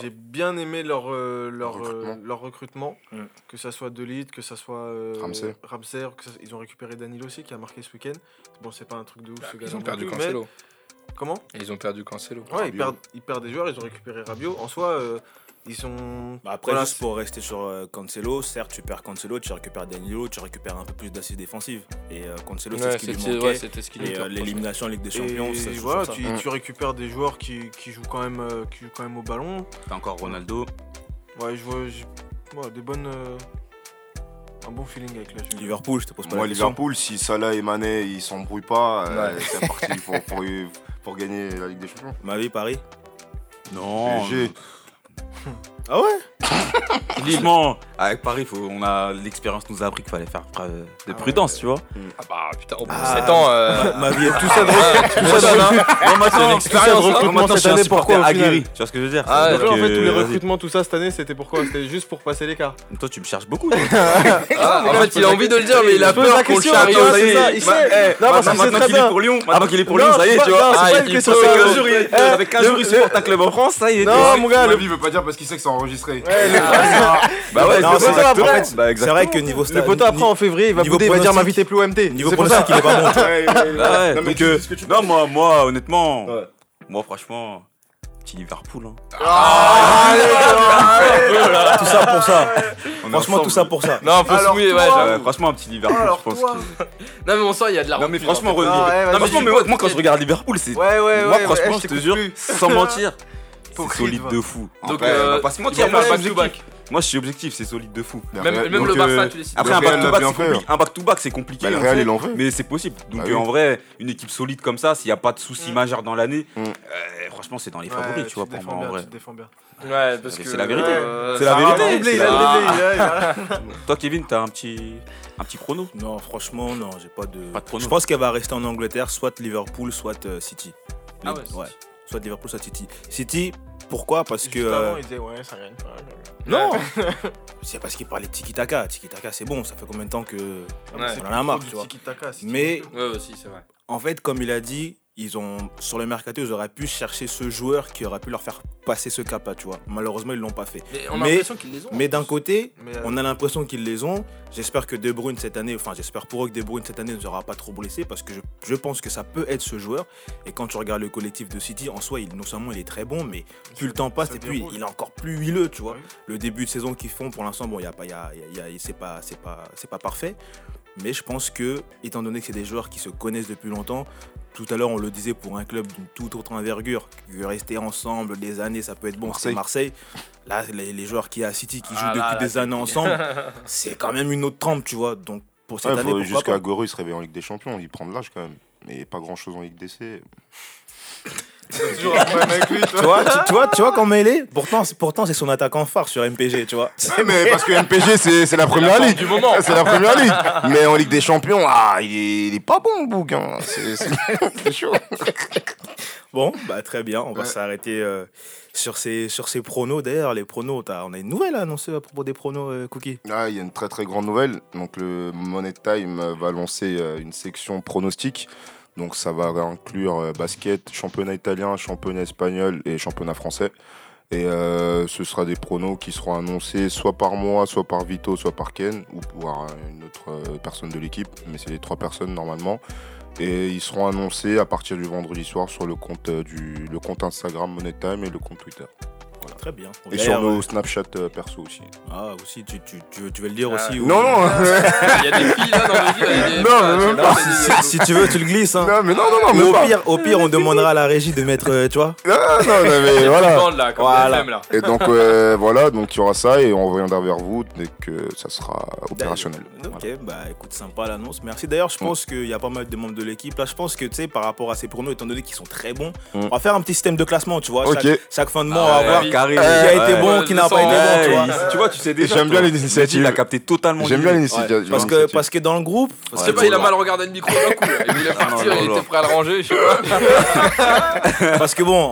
j'ai bien aimé leur, euh, leur, euh, Recrutement. leur recrutement, Mm. que ça soit Delite, que ça soit euh, Ramsey. Ramsey, que ça- ils ont récupéré Danilo aussi qui a marqué ce week-end. Bon, c'est pas un truc de ouf. ce Bah, Ils gars-là ont perdu Cancelo. Comment? Et Ils ont perdu Cancelo. Ouais, ils perdent, ils perdent des joueurs, ils ont récupéré Rabiot. En soi, euh, ils sont. Bah, après, Voilà, juste pour rester sur euh, Cancelo, certes, tu perds Cancelo, tu récupères Danilo, tu récupères un peu plus d'assises défensives. Et euh, Cancelo, c'est Ouais, ce qui lui manquait. ouais, et euh, l'élimination en Ligue des Champions, Et ça voilà, ça. tu, tu récupères des joueurs qui, qui jouent quand même, euh, qui jouent quand même au ballon. T'as encore Ronaldo. Ouais, je vois, je- ouais, des bonnes, euh, un bon feeling avec la Juve. Liverpool, je te pose pas Moi, la question. Liverpool, si Salah et Mané ils s'embrouillent pas, euh, c'est parti pour, pour, pour gagner la Ligue des Champions. Ma vie, Paris. Non. PSG. 哼 Ah ouais Franchement, avec Paris, faut, on a l'expérience nous a appris qu'il fallait faire preuve de prudence, tu vois. Ah bah putain, au bout de Ah. 7 ans. euh, Ma vie est Tout ça de tout tout ça ça de donne, hein. Moi, maintenant, hein. je suis un cette année, supporter pourquoi, au final aguerri. Tu vois ce que je veux dire Ah, Donc en fait, tous les vas-y. recrutements, tout ça cette année, c'était pourquoi C'était juste pour passer l'écart. Toi, tu me cherches beaucoup. Ah, en fait, il a envie de le dire, mais il a Je pose peur qu'on le question, charrie aussi. c'est ça, il Bah, sait. eh, Non, parce maintenant- qu'il sait maintenant très qu'il est bien. pour Lyon, maintenant qu'il est pour Non, Lyon, ça y c'est est, tu vois. non, c'est Ah, pas il une question peut- de Avec ça. 15 jours, il- Eh, avec 15 jours, il le- supporte un club en France, ça y est. tu Non, mon gars, Ma le- vie, il veut pas dire parce qu'il sait que c'est enregistré. Ouais, le- Bah ouais, Non, c'est c'est ça, exactement. après. Bah, Bah, C'est vrai que niveau Le stade. poteau après en février, il va niveau bouder, il va dire pronostic- m'inviter plus au MT. Niveau C'est pour ça. pronostic, il est pas bon. Ah ouais, Non, mais donc, tu euh, dis ce que tu non, moi, moi, honnêtement, Ouais. moi, franchement, petit Liverpool. hein. Tout ça pour ça. On est Franchement, ensemble. tout ça pour ça. Non, faut se Alors, mouiller, toi, ouais. j'avoue. Ouais, franchement, un petit Liverpool, Alors, je pense toi. que. Non, mais on sent, il y a de la Non, mais rancune, franchement, Ah, ouais, vas-y. franchement, mais moi, moi, quand je regarde Liverpool, c'est. Ouais, ouais, Moi, ouais. franchement, ouais, je te t'écoute jure, plus. sans mentir, Hypocrite, solide va. de fou. Donc, Après, euh, on va pas se il mentir, va moi, faire je suis back-to-back. objectif. Moi, je suis objectif, c'est solide de fou. Même, Real- même le Barça, euh, tu les cites. Après, un back-to-back, c'est compliqué. Un back-to-back, c'est compliqué. Bah, le Real, fait. Mais c'est possible. Donc, Bah euh, oui. en vrai, une équipe solide comme ça, s'il n'y a pas de soucis majeurs dans l'année, Mm. euh, franchement, c'est dans les Ouais, favoris, tu vois, pour moi, en vrai. tu te défends bien. Ouais, parce C'est que. la vérité. C'est la c'est la- Toi, Kevin, t'as un petit, un petit prono Non, franchement, non, j'ai pas de. Pas de prono. Je pense qu'elle va rester en Angleterre, soit Liverpool, soit euh, City. Ah ouais. Soit Liverpool, soit City. City, pourquoi Parce que. Juste euh, avant, il disait ouais, ça pas. Non C'est parce qu'il parlait de Tiki Taka. Tiki Taka, c'est bon, ça fait combien de temps que. On en a marre, tu vois. Tiki-taka, si tu Mais Ouais, aussi, c'est vrai. en fait, comme il a dit, ils ont sur le mercato, ils auraient pu chercher ce joueur qui aurait pu leur faire passer ce cap-là, tu vois. Malheureusement, ils l'ont pas fait. Mais on a Mais- l'impression qu'ils les ont. Mais d'un côté, Mais, euh, on a l'impression qu'ils les ont. J'espère que De Bruyne cette année, enfin j'espère pour eux que De Bruyne cette année ne sera pas trop blessé parce que je, je pense que ça peut être ce joueur. Et quand tu regardes le collectif de City, en soi, il, non seulement il est très bon, mais plus le temps passe et puis il est encore plus huileux, tu vois. Oui. Le début de saison qu'ils font, pour l'instant, bon, il y a pas, il y a, il y a- il y a- c'est pas, c'est pas, c'est pas parfait. Mais je pense que, étant donné que c'est des joueurs qui se connaissent depuis longtemps, tout à l'heure on le disait pour un club d'une toute autre envergure, que rester ensemble des années, ça peut être bon. C'est Marseille. Là, les, les joueurs qui à City qui jouent Ah, depuis là, des années ensemble, c'est quand même une autre trempe, tu vois. Donc pour cette Ouais, année, jusqu'à il se réveille en Ligue des Champions, il prend de l'âge quand même. Mais pas grand chose en Ligue DC. T'as toujours un problème avec lui, tu vois, tu, tu vois, tu vois comment il est Pourtant, c'est- pourtant c'est son attaquant phare sur MPG, tu vois. Ouais, mais parce que MPG, c'est c'est la première ligue. du moment. C'est la première ligue. Mais en Ligue des Champions, ah, il est, il est pas bon, le bouc. hein. C'est c'est- c'est chaud. Bon, bah très bien, on va Ouais. s'arrêter euh, sur ces sur ces pronos. D'ailleurs, les pronos, t'as- on a une nouvelle à annoncer à propos des pronos, euh, Cookie. Ah, il y a une très très grande nouvelle. Donc le Money Time euh, va lancer euh, une section pronostic. Donc ça va inclure euh, basket, championnat italien, championnat espagnol et championnat français. Et euh, ce sera des pronos qui seront annoncés soit par moi, soit par Vito, soit par Ken, ou par euh, une autre personne de l'équipe. Mais c'est les trois personnes normalement. Et ils seront annoncés à partir du vendredi soir sur le compte, du, le compte Instagram Money Time et le compte Twitter. Très bien. Et sur nos Snapchat euh, perso aussi. Ah, aussi, tu, tu, tu, veux- tu veux le dire Ah. aussi Non, non, Il y a des filles là dans le jeu. Non, mais même Non, pas. si, tu veux, tu le glisses. Hein. non, mais non, non, non, Ou au pas. pire, au pire, on demandera à la régie de mettre, euh, tu vois. Ah, non, non, mais voilà. bandes, là, comme Voilà. Là. Et donc euh, voilà, donc il y aura ça et on reviendra vers vous dès que ça sera opérationnel. Ok, bah écoute, sympa l'annonce. Merci. D'ailleurs, je pense qu'il y a pas mal de membres de l'équipe. Là, je pense que, tu sais, par rapport à ces pronos, étant donné qu'ils sont très bons, Mm. on va faire un petit système de classement, tu vois. Chaque, chaque fin de mois, Ah on va voir. Carré. qui a été bon, qui n'a pas été bon, tu vois. Tu vois, tu sais déjà. J'aime bien les initiatives. Il a capté totalement. J'aime bien l'initiative. Parce que, parce que dans le groupe, Je sais pas, il a mal regardé le micro d'un coup. Il voulait Ah, non, il était prêt à le ranger, parce que bon,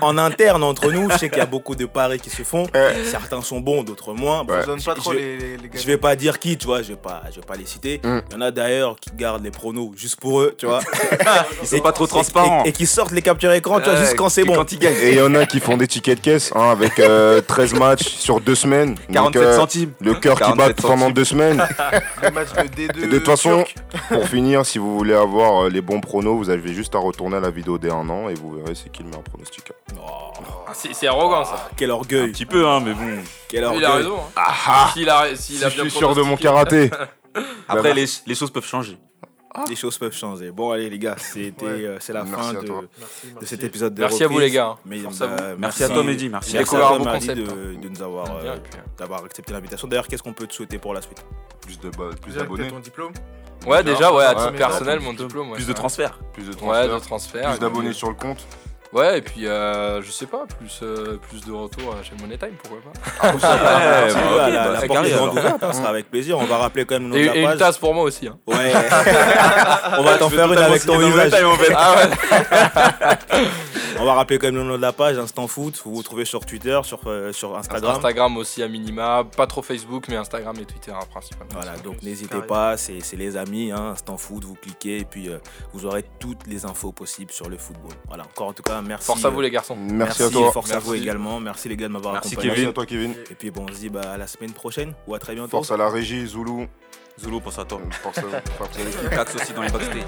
en, interne entre nous, je sais qu'il y a beaucoup de paris qui se font. Certains sont bons, d'autres moins. Bon, Ouais. Donne pas trop je- les, les, les gars. Je vais pas dire qui, tu vois, je vais pas, je vais pas les citer. Mm. Il y en a d'ailleurs qui gardent les pronos juste pour eux, tu vois. Ils sont pas trop transparents. Et, qui sortent les captures écran, tu vois, juste quand c'est bon. Quand ils gagnent. Et il y en a qui font des tickets de caisse hein, avec euh, 13 matchs sur deux semaines. Donc, 47 euh, centimes. Le cœur qui 47 bat pendant centimes. deux semaines. Le match de D2. Et de toute façon, pour finir, si vous voulez avoir euh, les bons pronos, vous avez juste à retourner à la vidéo des un an et vous verrez c'est qui le meilleur pronostic. Oh, Ah, C'est arrogant ça. quel Un orgueil, petit peu, hein, mais bon. quel Il orgueil. a raison. hein. Ah ah S'il a, Si a je suis sûr de mon karaté. Après, les, les choses peuvent changer. Les choses peuvent changer. Bon, allez, les gars, c'était, Ouais. euh, c'est la Merci fin de. Merci, de cet épisode de Merci à vous, les gars. Mais, Force à bah, vous. Merci à toi, Mehdi. Merci. Merci à toi, Mehdi, de, de nous avoir, euh, d'avoir accepté l'invitation. D'ailleurs, qu'est-ce qu'on peut te souhaiter pour la suite? Plus de plus d'abonnés, ton diplôme? Ouais, déjà, ouais, à Ouais. titre personnel, mon diplôme. Plus de transferts. plus de transferts, de transfert. plus d'abonnés sur le compte. Ouais, et puis euh, je sais pas, plus, euh, plus de retour euh, chez Money Time, pourquoi pas. Ah, Ouais, bah, bah, la, ok, la bah, c'est porte est carré, grande alors. ouverte, hein, sera avec plaisir. On va rappeler quand même le nom Et, de la et une tasse pour moi aussi. Hein. Ouais. on va t'en faire une avec ton visage. Ah ouais. On va rappeler quand même le nom de la page, Instant Foot. Vous vous trouvez sur Twitter, sur, euh, sur Instagram. Instagram aussi à minima, pas trop Facebook, mais Instagram et Twitter hein, principalement. Voilà, donc n'hésitez pas, c'est c'est les amis, hein, Instant Foot, vous cliquez et puis euh, vous aurez toutes les infos possibles sur le football. Voilà, encore en tout cas, merci. Force à vous euh, les garçons. Merci, Merci, à toi. force à vous Merci. également. Merci les gars de m'avoir Merci, accompagné. Merci à toi, Kevin. Et puis bon, on se dit bah, à la semaine prochaine ou à très bientôt. Force à la régie, Zoulou. Zulu, pense à toi. Force à, force à aussi dans les backstage.